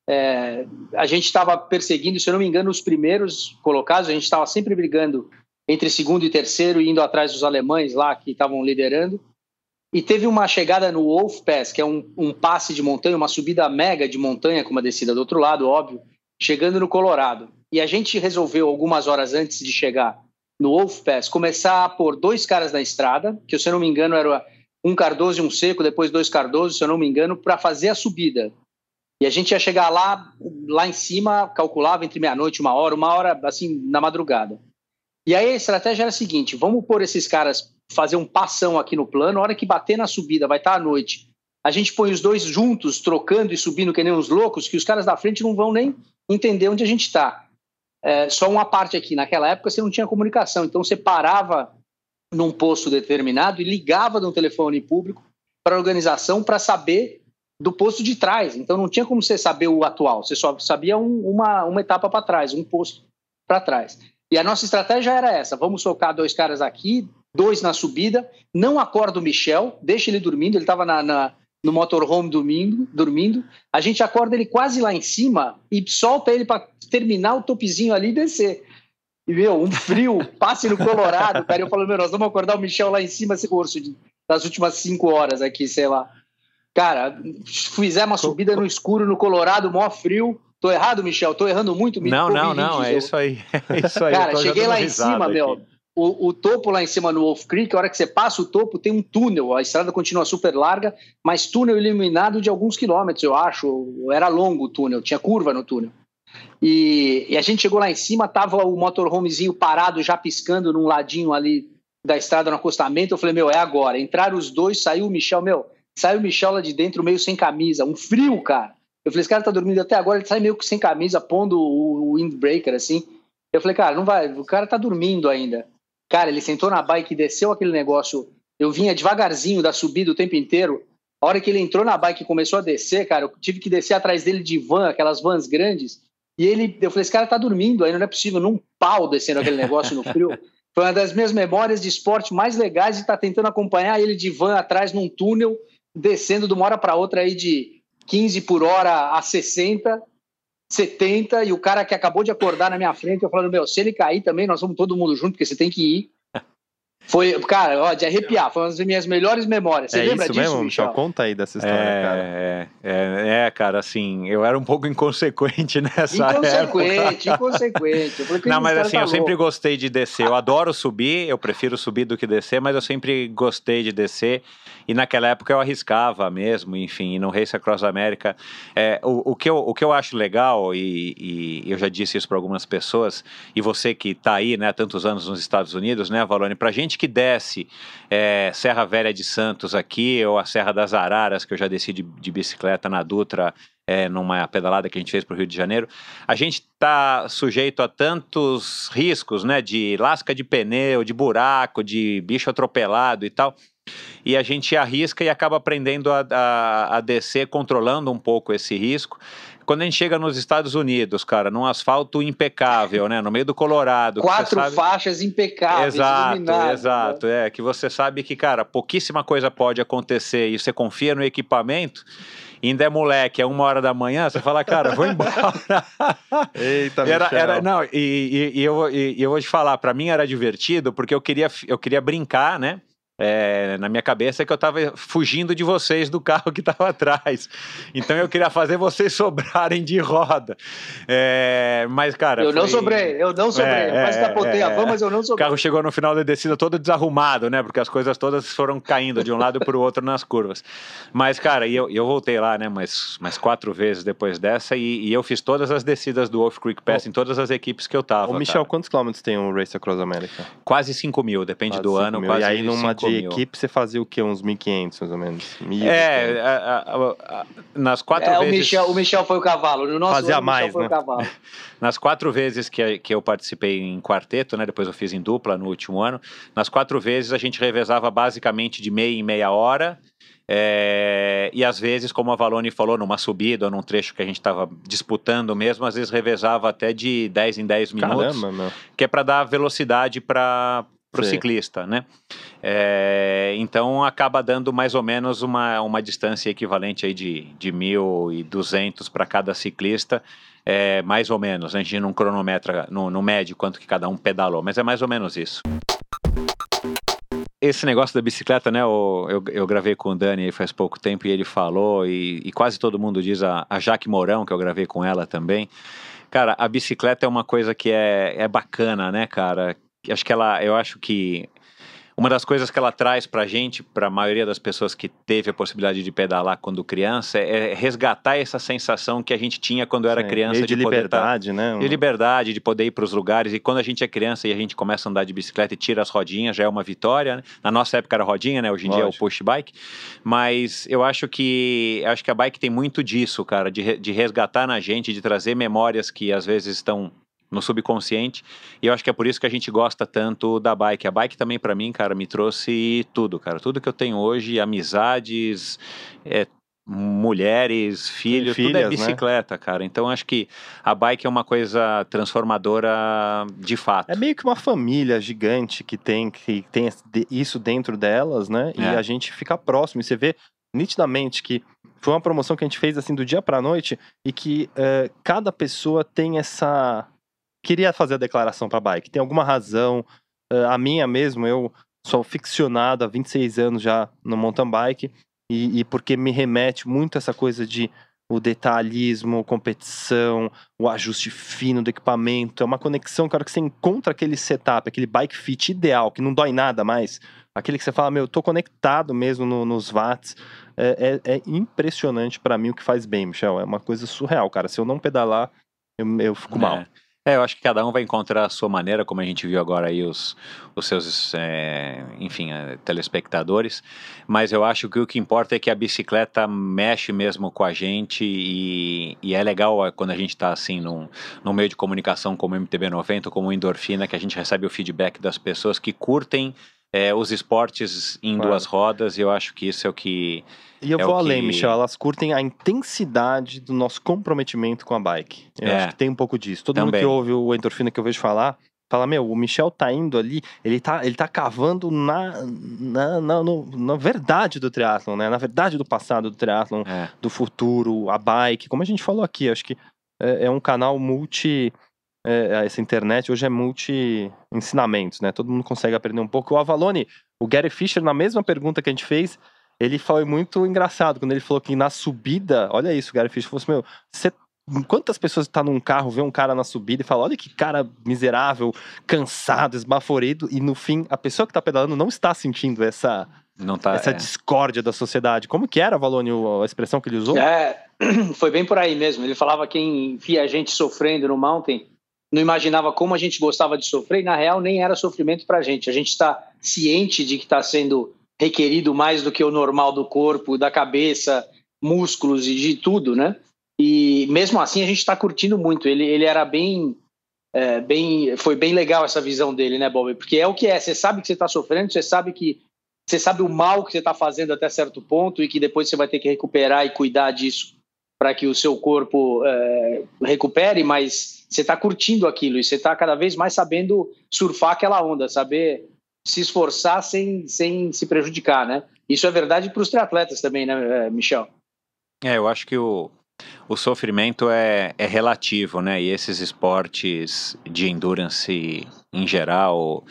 É, a gente estava perseguindo, se eu não me engano, os primeiros colocados. A gente estava sempre brigando entre segundo e terceiro, indo atrás dos alemães lá que estavam liderando. E teve uma chegada no Wolf Pass, que é um, um passe de montanha, uma subida mega de montanha, com uma descida do outro lado, óbvio, chegando no Colorado. E a gente resolveu, algumas horas antes de chegar, no Wolf Pass, começar a pôr dois caras na estrada, que se eu não me engano era um Cardoso e um Seco, depois dois Cardoso, se eu não me engano, para fazer a subida. E a gente ia chegar lá, lá em cima, calculava entre meia-noite, uma hora, uma hora assim, na madrugada. E aí a estratégia era a seguinte: vamos pôr esses caras fazer um passão aqui no plano, a hora que bater na subida, vai estar à noite. A gente põe os dois juntos, trocando e subindo que nem uns loucos, que os caras da frente não vão nem entender onde a gente está. É, só uma parte aqui, naquela época você não tinha comunicação, então você parava num posto determinado e ligava de um telefone público para a organização para saber do posto de trás. Então não tinha como você saber o atual, você só sabia um, uma, uma etapa para trás, um posto para trás. E a nossa estratégia era essa: vamos socar dois caras aqui, dois na subida, não acorda o Michel, deixa ele dormindo, ele estava na, na, no motorhome dormindo, dormindo. A gente acorda ele quase lá em cima e solta ele para terminar o topezinho ali e descer. E, meu, um frio, passe no Colorado, cara. Eu falo, meu, nós vamos acordar o Michel lá em cima, esse curso de, das últimas cinco horas aqui, sei lá. Cara, fizemos uma subida no escuro no Colorado, mó frio. Tô errado, Michel? Tô errando muito? Me não, não, não, é isso aí. É isso aí. Cara, cheguei lá em cima, aqui. meu o, o, topo lá em cima no Wolf Creek, a hora que você passa o topo, tem um túnel. A estrada continua super larga, mas túnel iluminado de alguns quilômetros, eu acho. Era longo o túnel, tinha curva no túnel. E, e a gente chegou lá em cima, tava o motorhomezinho parado, já piscando num ladinho ali da estrada no acostamento. Eu falei, meu, é agora. Entraram os dois, saiu o Michel, meu, saiu o Michel lá de dentro, meio sem camisa, um frio, cara. Eu falei, esse cara tá dormindo até agora, ele sai meio que sem camisa, pondo o windbreaker, assim. Eu falei, cara, não vai, o cara tá dormindo ainda. Cara, ele sentou na bike e desceu aquele negócio. Eu vinha devagarzinho da subida o tempo inteiro. A hora que ele entrou na bike e começou a descer, cara, eu tive que descer atrás dele de van, aquelas vans grandes. E ele, eu falei, esse cara tá dormindo ainda, não é possível, num pau descendo aquele negócio no frio. Foi uma das minhas memórias de esporte mais legais de estar tá tentando acompanhar ele de van atrás num túnel, descendo de uma hora para outra aí de 15 por hora a 60, 70, e o cara que acabou de acordar na minha frente, eu falando, meu, se ele cair também, nós vamos todo mundo junto, porque você tem que ir. Foi, cara, ó, de arrepiar, foi uma das minhas melhores memórias. Você é lembra isso disso, mesmo, Michel? Conta aí dessa história, é, cara. É, é, é, cara, assim, eu era um pouco inconsequente nessa inconsequente, época. Inconsequente, inconsequente. Não, mas assim, tá eu sempre gostei de descer. Eu adoro subir, eu prefiro subir do que descer, mas eu sempre gostei de descer. E naquela época eu arriscava mesmo, enfim, no Race Across America. É, o, o, que eu, o que eu acho legal, e, e eu já disse isso para algumas pessoas, e você que está aí, né, tantos anos nos Estados Unidos, né, Valone, para gente que desce é, Serra Velha de Santos aqui, ou a Serra das Araras, que eu já desci de, de bicicleta na Dutra, é, numa pedalada que a gente fez para o Rio de Janeiro, a gente está sujeito a tantos riscos, né, de lasca de pneu, de buraco, de bicho atropelado e tal e a gente arrisca e acaba aprendendo a, a, a descer, controlando um pouco esse risco. Quando a gente chega nos Estados Unidos, cara, num asfalto impecável, né? No meio do Colorado. Quatro sabe... faixas impecáveis. Exato, exato. Né? É, que você sabe que, cara, pouquíssima coisa pode acontecer e você confia no equipamento ainda é moleque, é uma hora da manhã, você fala, cara, vou embora. Eita, era, era Não, e, e, e eu, e, eu vou te falar, para mim era divertido, porque eu queria, eu queria brincar, né? É, na minha cabeça é que eu estava fugindo de vocês do carro que estava atrás. Então eu queria fazer vocês sobrarem de roda. É, mas, cara. Eu foi... não sobrei, eu não sobrei. É, eu quase capotei a van, mas eu não sobrei. O carro chegou no final da descida todo desarrumado, né? Porque as coisas todas foram caindo de um lado para o outro nas curvas. Mas, cara, e eu, eu voltei lá, né? Mais, mais quatro vezes depois dessa e, e eu fiz todas as descidas do Wolf Creek Pass oh. em todas as equipes que eu tava. Ô, Michel, cara. quantos quilômetros tem um Race Across America? Quase 5 mil, depende quase do ano. Mil. Quase e aí numa de mil. equipe você fazia o quê? Uns 1.500, mais ou menos? Mil, é, a, a, a, nas quatro é, vezes... O Michel, o Michel foi o cavalo. No nosso fazia ano, mais, né? nas quatro vezes que, que eu participei em quarteto, né? Depois eu fiz em dupla no último ano. Nas quatro vezes a gente revezava basicamente de meia em meia hora. É, e às vezes, como a Valone falou, numa subida ou num trecho que a gente estava disputando mesmo, às vezes revezava até de 10 em 10 minutos, Caramba, que é para dar velocidade para para o ciclista, né? É, então acaba dando mais ou menos uma, uma distância equivalente aí de, de 1.200 para cada ciclista, é, mais ou menos. A gente não cronometra no, no médio quanto que cada um pedalou, mas é mais ou menos isso esse negócio da bicicleta, né? Eu, eu, eu, gravei com o Dani faz pouco tempo e ele falou, e, e quase todo mundo diz, a, a Jaque Mourão, que eu gravei com ela também. Cara, a bicicleta é uma coisa que é, é bacana, né, cara? Acho que ela, eu acho que uma das coisas que ela traz para a gente, para a maioria das pessoas que teve a possibilidade de pedalar quando criança, é resgatar essa sensação que a gente tinha quando era Sim, criança. de, de liberdade, né? De liberdade, de poder ir para os lugares. E quando a gente é criança e a gente começa a andar de bicicleta e tira as rodinhas, já é uma vitória. Né? Na nossa época era rodinha, né? Hoje em Lógico. dia é o push bike. Mas eu acho que acho que a bike tem muito disso, cara, de, de resgatar na gente, de trazer memórias que às vezes estão no subconsciente. E eu acho que é por isso que a gente gosta tanto da bike. A bike também para mim, cara, me trouxe tudo, cara. Tudo que eu tenho hoje, amizades, é, mulheres, filhos, filhas, tudo é né? bicicleta, né? cara. Então acho que a bike é uma coisa transformadora de fato. É meio que uma família gigante que tem que tem isso dentro delas, né? É. E a gente fica próximo. E você vê nitidamente que foi uma promoção que a gente fez assim do dia para noite e que uh, cada pessoa tem essa queria fazer a declaração para bike. Tem alguma razão? Uh, a minha mesmo, eu sou ficcionado há 26 anos já no mountain bike e, e porque me remete muito a essa coisa de o detalhismo, competição, o ajuste fino do equipamento. É uma conexão, cara, que você encontra aquele setup, aquele bike fit ideal, que não dói nada mais. Aquele que você fala, meu, eu tô conectado mesmo no, nos watts. É, é, é impressionante para mim o que faz bem, Michel. É uma coisa surreal, cara. Se eu não pedalar, eu, eu fico é. mal. É, eu acho que cada um vai encontrar a sua maneira, como a gente viu agora aí os, os seus, é, enfim, é, telespectadores. Mas eu acho que o que importa é que a bicicleta mexe mesmo com a gente e, e é legal quando a gente está assim num, num meio de comunicação como o MTB90, como o Endorfina, que a gente recebe o feedback das pessoas que curtem é, os esportes em claro. duas rodas, e eu acho que isso é o que. E eu é vou além, que... Michel, elas curtem a intensidade do nosso comprometimento com a bike. Eu é. acho que tem um pouco disso. Todo Também. mundo que ouve o endorfina que eu vejo falar, fala, meu, o Michel tá indo ali, ele tá, ele tá cavando na, na, na, no, na verdade do triatlon, né? Na verdade do passado do triatlon, é. do futuro, a bike, como a gente falou aqui, acho que é, é um canal multi é, essa internet hoje é multi-ensinamentos, né? Todo mundo consegue aprender um pouco. O Avalone, o Gary Fisher, na mesma pergunta que a gente fez, ele foi muito engraçado quando ele falou que na subida, olha isso, o Gary Fisher falou assim: meu, você Quantas pessoas estão tá num carro, vê um cara na subida e fala: olha que cara miserável, cansado, esbaforido, e no fim a pessoa que está pedalando não está sentindo essa, tá, essa é. discórdia da sociedade. Como que era, Valone, a expressão que ele usou? É, foi bem por aí mesmo. Ele falava quem via a gente sofrendo no mountain não imaginava como a gente gostava de sofrer, e na real nem era sofrimento para a gente. A gente está ciente de que está sendo requerido mais do que o normal do corpo, da cabeça, músculos e de tudo, né? E mesmo assim a gente está curtindo muito. Ele, ele era bem, é, bem, foi bem legal essa visão dele, né, Bob? Porque é o que é. Você sabe que você está sofrendo, você sabe que você sabe o mal que você está fazendo até certo ponto e que depois você vai ter que recuperar e cuidar disso para que o seu corpo é, recupere, mas você está curtindo aquilo e você está cada vez mais sabendo surfar aquela onda, saber se esforçar sem, sem se prejudicar, né? Isso é verdade para os triatletas também, né, Michel? É, eu acho que o, o sofrimento é, é relativo, né? E esses esportes de endurance em geral,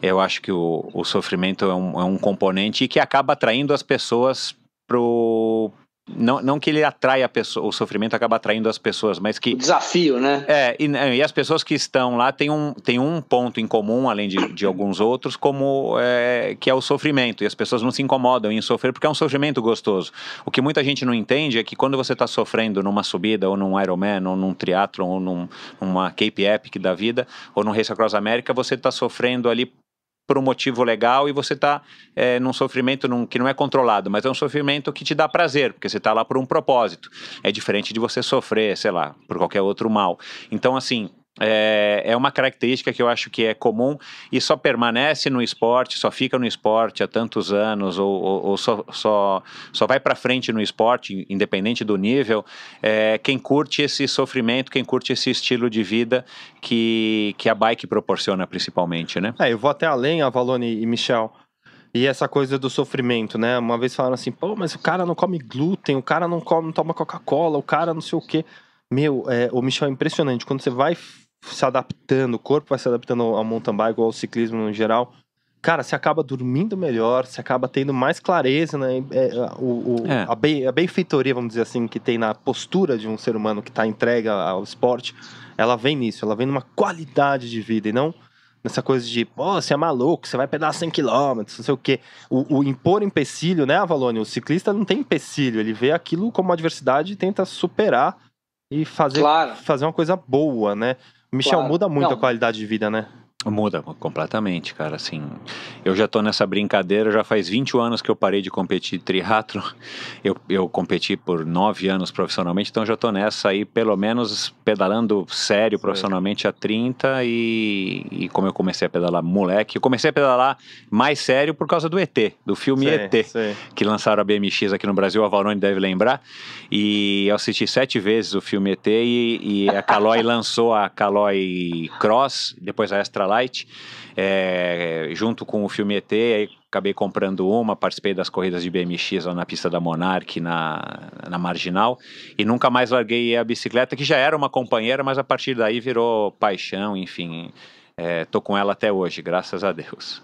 eu acho que o, o sofrimento é um, é um componente que acaba atraindo as pessoas pro, não, não que ele atrai a pessoa, o sofrimento acaba atraindo as pessoas, mas que. O desafio, né? É, e, e, as pessoas que estão lá têm um, têm um ponto em comum, além de, de alguns outros, como é, que é o sofrimento. E as pessoas não se incomodam em sofrer porque é um sofrimento gostoso. O que muita gente não entende é que quando você está sofrendo numa subida, ou num Ironman, ou num triatlon, ou num, numa Cape Epic da vida, ou num Race Across America, você está sofrendo ali por um motivo legal e você está é, num sofrimento num, que não é controlado, mas é um sofrimento que te dá prazer, porque você está lá por um propósito. É diferente de você sofrer, sei lá, por qualquer outro mal. Então, assim, é, é uma característica que eu acho que é comum e só permanece no esporte, só fica no esporte há tantos anos, ou, ou, ou só, só, só vai para frente no esporte, independente do nível, é, quem curte esse sofrimento, quem curte esse estilo de vida que, que a bike proporciona principalmente, né? É, eu vou até além, Avalone e Michel. E essa coisa do sofrimento, né? Uma vez falaram assim, pô, mas o cara não come glúten, o cara não come, não toma Coca-Cola, o cara não sei o quê. Meu, é, o Michel é impressionante. Quando você vai se adaptando, o corpo vai se adaptando ao mountain bike ou ao ciclismo no geral, cara, você acaba dormindo melhor, você acaba tendo mais clareza, né? É, o, o é. A, be, a benfeitoria, vamos dizer assim, que tem na postura de um ser humano que está entregue ao esporte, ela vem nisso, ela vem numa qualidade de vida e não nessa coisa de, pô, você é maluco, você vai pedalar 100 km, não sei o quê. O, o, impor empecilho, né, Avalone? O ciclista não tem empecilho, ele vê aquilo como uma adversidade e tenta superar e fazer, claro. fazer uma coisa boa, né? Michel, claro. muda muito Não. a qualidade de vida, né? Muda completamente, cara. Assim, eu já tô nessa brincadeira, já faz 20 anos que eu parei de competir triatlo. Eu, eu competi por 9 anos profissionalmente, então já tô nessa aí, pelo menos pedalando sério profissionalmente há 30 e, e como eu comecei a pedalar moleque, eu comecei a pedalar mais sério por causa do ET, do filme ET, que lançaram a BMX aqui no Brasil, a Valone deve lembrar. E eu assisti sete vezes o filme ET e, e a Caloi lançou a Caloi Cross, depois a Extra Light, é, junto com o filme ET, aí acabei comprando uma, participei das corridas de BMX lá na pista da Monarch, na, na Marginal, e nunca mais larguei a bicicleta, que já era uma companheira, mas a partir daí virou paixão, enfim, é, tô com ela até hoje, graças a Deus.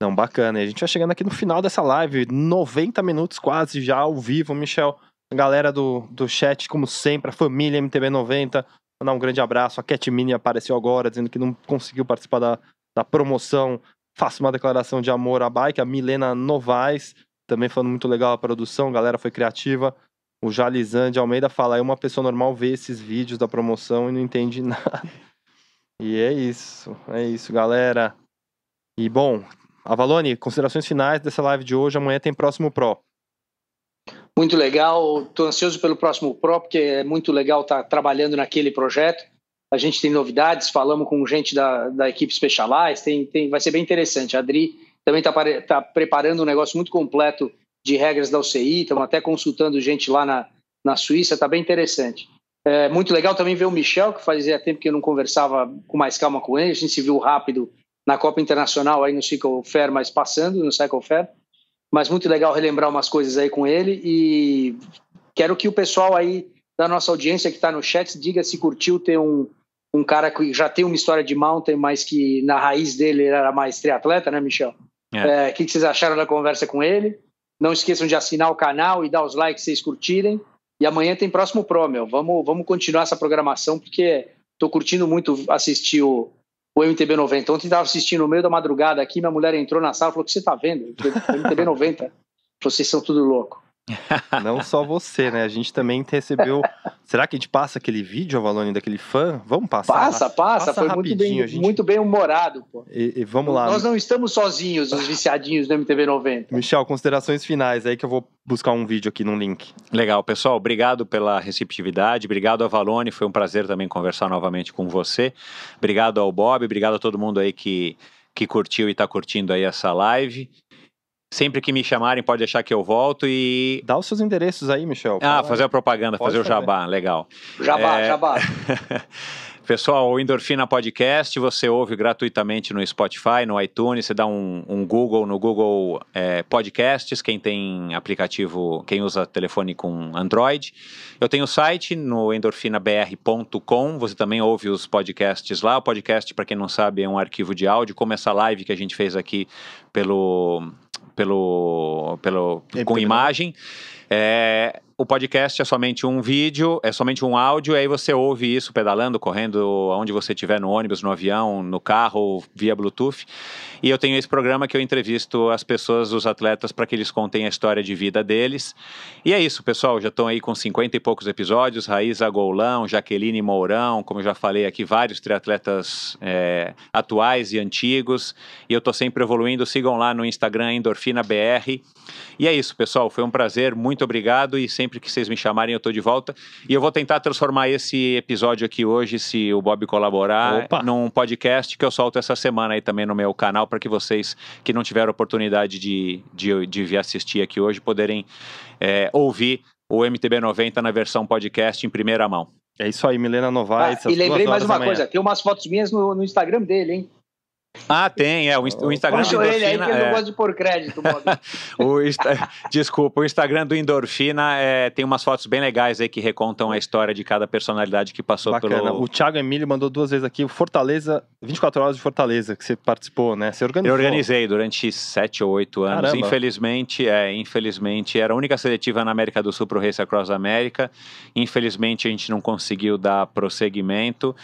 Não, bacana. E a gente vai chegando aqui no final dessa live, 90 minutos quase já ao vivo, Michel. Galera do, do chat, como sempre, a família MTB90, Mandar um grande abraço. A Cat Mini apareceu agora dizendo que não conseguiu participar da, da promoção. Faça uma declaração de amor à bike. A Milena Novaes também falando muito legal a produção. A galera foi criativa. O Jalizan de Almeida fala: é uma pessoa normal vê esses vídeos da promoção e não entende nada. E é isso, é isso, galera. E bom, Avalone, considerações finais dessa live de hoje. Amanhã tem próximo Pro. Muito legal, estou ansioso pelo próximo Pro, porque é muito legal estar tá trabalhando naquele projeto. A gente tem novidades, falamos com gente da, da equipe Specialized, tem, tem, vai ser bem interessante. A Adri também está tá preparando um negócio muito completo de regras da UCI, estamos até consultando gente lá na, na Suíça, está bem interessante. É muito legal também ver o Michel, que fazia tempo que eu não conversava com mais calma com ele, a gente se viu rápido na Copa Internacional aí no Cycle Fair, mas passando no Cycle Fair. Mas muito legal relembrar umas coisas aí com ele e quero que o pessoal aí da nossa audiência que está no chat diga se curtiu ter um, um cara que já tem uma história de mountain, mas que na raiz dele era mais triatleta, né, Michel? O é. é, que, que vocês acharam da conversa com ele? Não esqueçam de assinar o canal e dar os likes se vocês curtirem. E amanhã tem próximo Pro, meu. Vamos, vamos continuar essa programação, porque estou curtindo muito assistir o, o MTB 90. Ontem estava assistindo no meio da madrugada aqui, minha mulher entrou na sala e falou: O que você está vendo? MTB 90. Vocês são tudo louco. Não só você, né? A gente também recebeu. Será que a gente passa aquele vídeo, Avalone, daquele fã? Vamos passar? Passa, passa. passa Foi muito bem, gente... muito bem humorado. Pô. E, e vamos lá. Nós não estamos sozinhos, os viciadinhos do MTV 90. Michel, considerações finais aí que eu vou buscar um vídeo aqui no link. Legal, pessoal. Obrigado pela receptividade. Obrigado, Avalone. Foi um prazer também conversar novamente com você. Obrigado ao Bob. Obrigado a todo mundo aí que que curtiu e está curtindo aí essa live. Sempre que me chamarem, pode deixar que eu volto e. Dá os seus endereços aí, Michel. Ah, fazer a propaganda, fazer, fazer, o jabá, legal. Jabá, é... jabá. Pessoal, o Endorfina Podcast você ouve gratuitamente no Spotify, no iTunes, você dá um, um Google no Google é, Podcasts, quem tem aplicativo, quem usa telefone com Android. Eu tenho o site no endorfinabr.com, você também ouve os podcasts lá. O podcast, para quem não sabe, é um arquivo de áudio, como essa live que a gente fez aqui pelo pelo, pelo com imagem. É, o podcast é somente um vídeo, é somente um áudio, aí você ouve isso pedalando, correndo, onde você estiver, no ônibus, no avião, no carro, via Bluetooth. E eu tenho esse programa que eu entrevisto as pessoas, os atletas, para que eles contem a história de vida deles. E é isso, pessoal, já estão aí com 50 e poucos episódios, Raíza Goulão, Jaqueline Mourão, como eu já falei aqui, vários triatletas é, atuais e antigos. E eu estou sempre evoluindo, sigam lá no Instagram, EndorfinaBR. E é isso, pessoal, foi um prazer, muito obrigado e sempre sempre que vocês me chamarem eu estou de volta. E eu vou tentar transformar esse episódio aqui hoje, se o Bob colaborar, Opa. num podcast que eu solto essa semana aí também no meu canal, para que vocês que não tiveram oportunidade de, de, de vir assistir aqui hoje poderem é, ouvir o MTB 90 na versão podcast em primeira mão. É isso aí, Milena Novaes. Ah, e lembrei mais uma coisa, tem umas fotos minhas no, no Instagram dele, hein? Ah, tem, é. O, o Instagram do Endorfina. Ele aí que é... não gosta de pôr crédito, o Desculpa, o Instagram do Endorfina é, tem umas fotos bem legais aí que recontam a história de cada personalidade que passou Bacana. pelo. O Thiago Emílio mandou duas vezes aqui o Fortaleza, 24 horas de Fortaleza, que você participou, né? Você organizou. Eu organizei durante sete ou oito anos. Caramba. Infelizmente, é, infelizmente, era a única seletiva na América do Sul para o Race Across America. Infelizmente, a gente não conseguiu dar prosseguimento.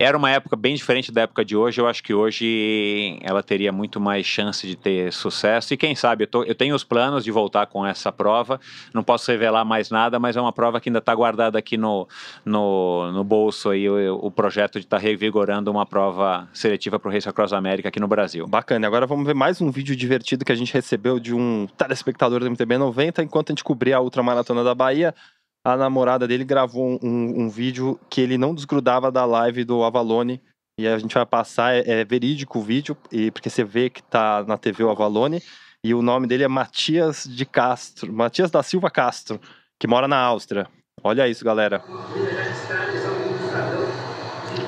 Era uma época bem diferente da época de hoje. Eu acho que hoje ela teria muito mais chance de ter sucesso. E quem sabe, eu, tô, eu tenho os planos de voltar com essa prova. Não posso revelar mais nada, mas é uma prova que ainda está guardada aqui no, no, no bolso aí, o, o projeto de estar tá revigorando uma prova seletiva para o Race Across América aqui no Brasil. Bacana. Agora vamos ver mais um vídeo divertido que a gente recebeu de um telespectador do MTB 90 enquanto a gente cobria a Ultramaratona da Bahia a namorada dele gravou um, um, vídeo que ele não desgrudava da live do Avalone. E a gente vai passar, é, é, verídico o vídeo, e porque você vê que tá na TV o Avalone. E o nome dele é Matias de Castro, Matias da Silva Castro, que mora na Áustria. Olha isso, galera.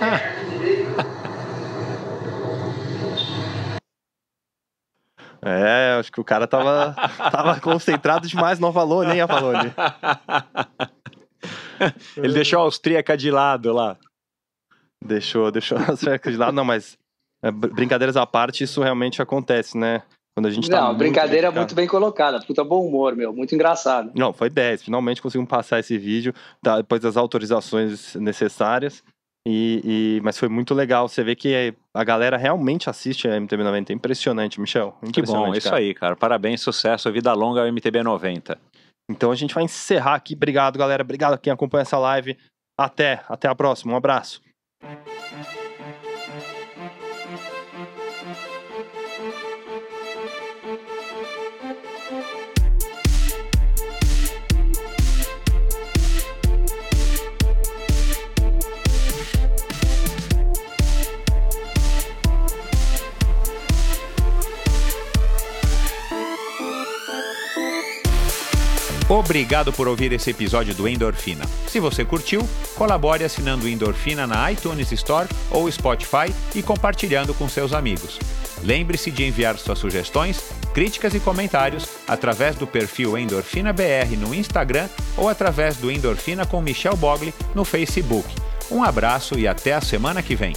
Ah. É, acho que o cara tava, tava concentrado demais no Avalone, hein, Avalone? Ele deixou a austríaca de lado lá. Deixou, deixou a austríaca de lado. Não, mas é, brincadeiras à parte, isso realmente acontece, né? Quando a gente tá Não, brincadeira muito, muito bem colocada. Puta bom humor, meu. Muito engraçado. Não, foi 10. Finalmente conseguimos passar esse vídeo, tá, depois das autorizações necessárias. E, e, mas foi muito legal. Você vê que a galera realmente assiste a MTB 90. É impressionante, Michel. Impressionante, que bom, cara. isso aí, cara. Parabéns, sucesso, vida longa ao MTB 90. Então a gente vai encerrar aqui. Obrigado, galera. Obrigado a quem acompanha essa live. Até, até a próxima. Um abraço. Obrigado por ouvir esse episódio do Endorfina. Se você curtiu, colabore assinando Endorfina na iTunes Store ou Spotify e compartilhando com seus amigos. Lembre-se de enviar suas sugestões, críticas e comentários através do perfil Endorfina BR no Instagram ou através do Endorfina com Michel Bogli no Facebook. Um abraço e até a semana que vem.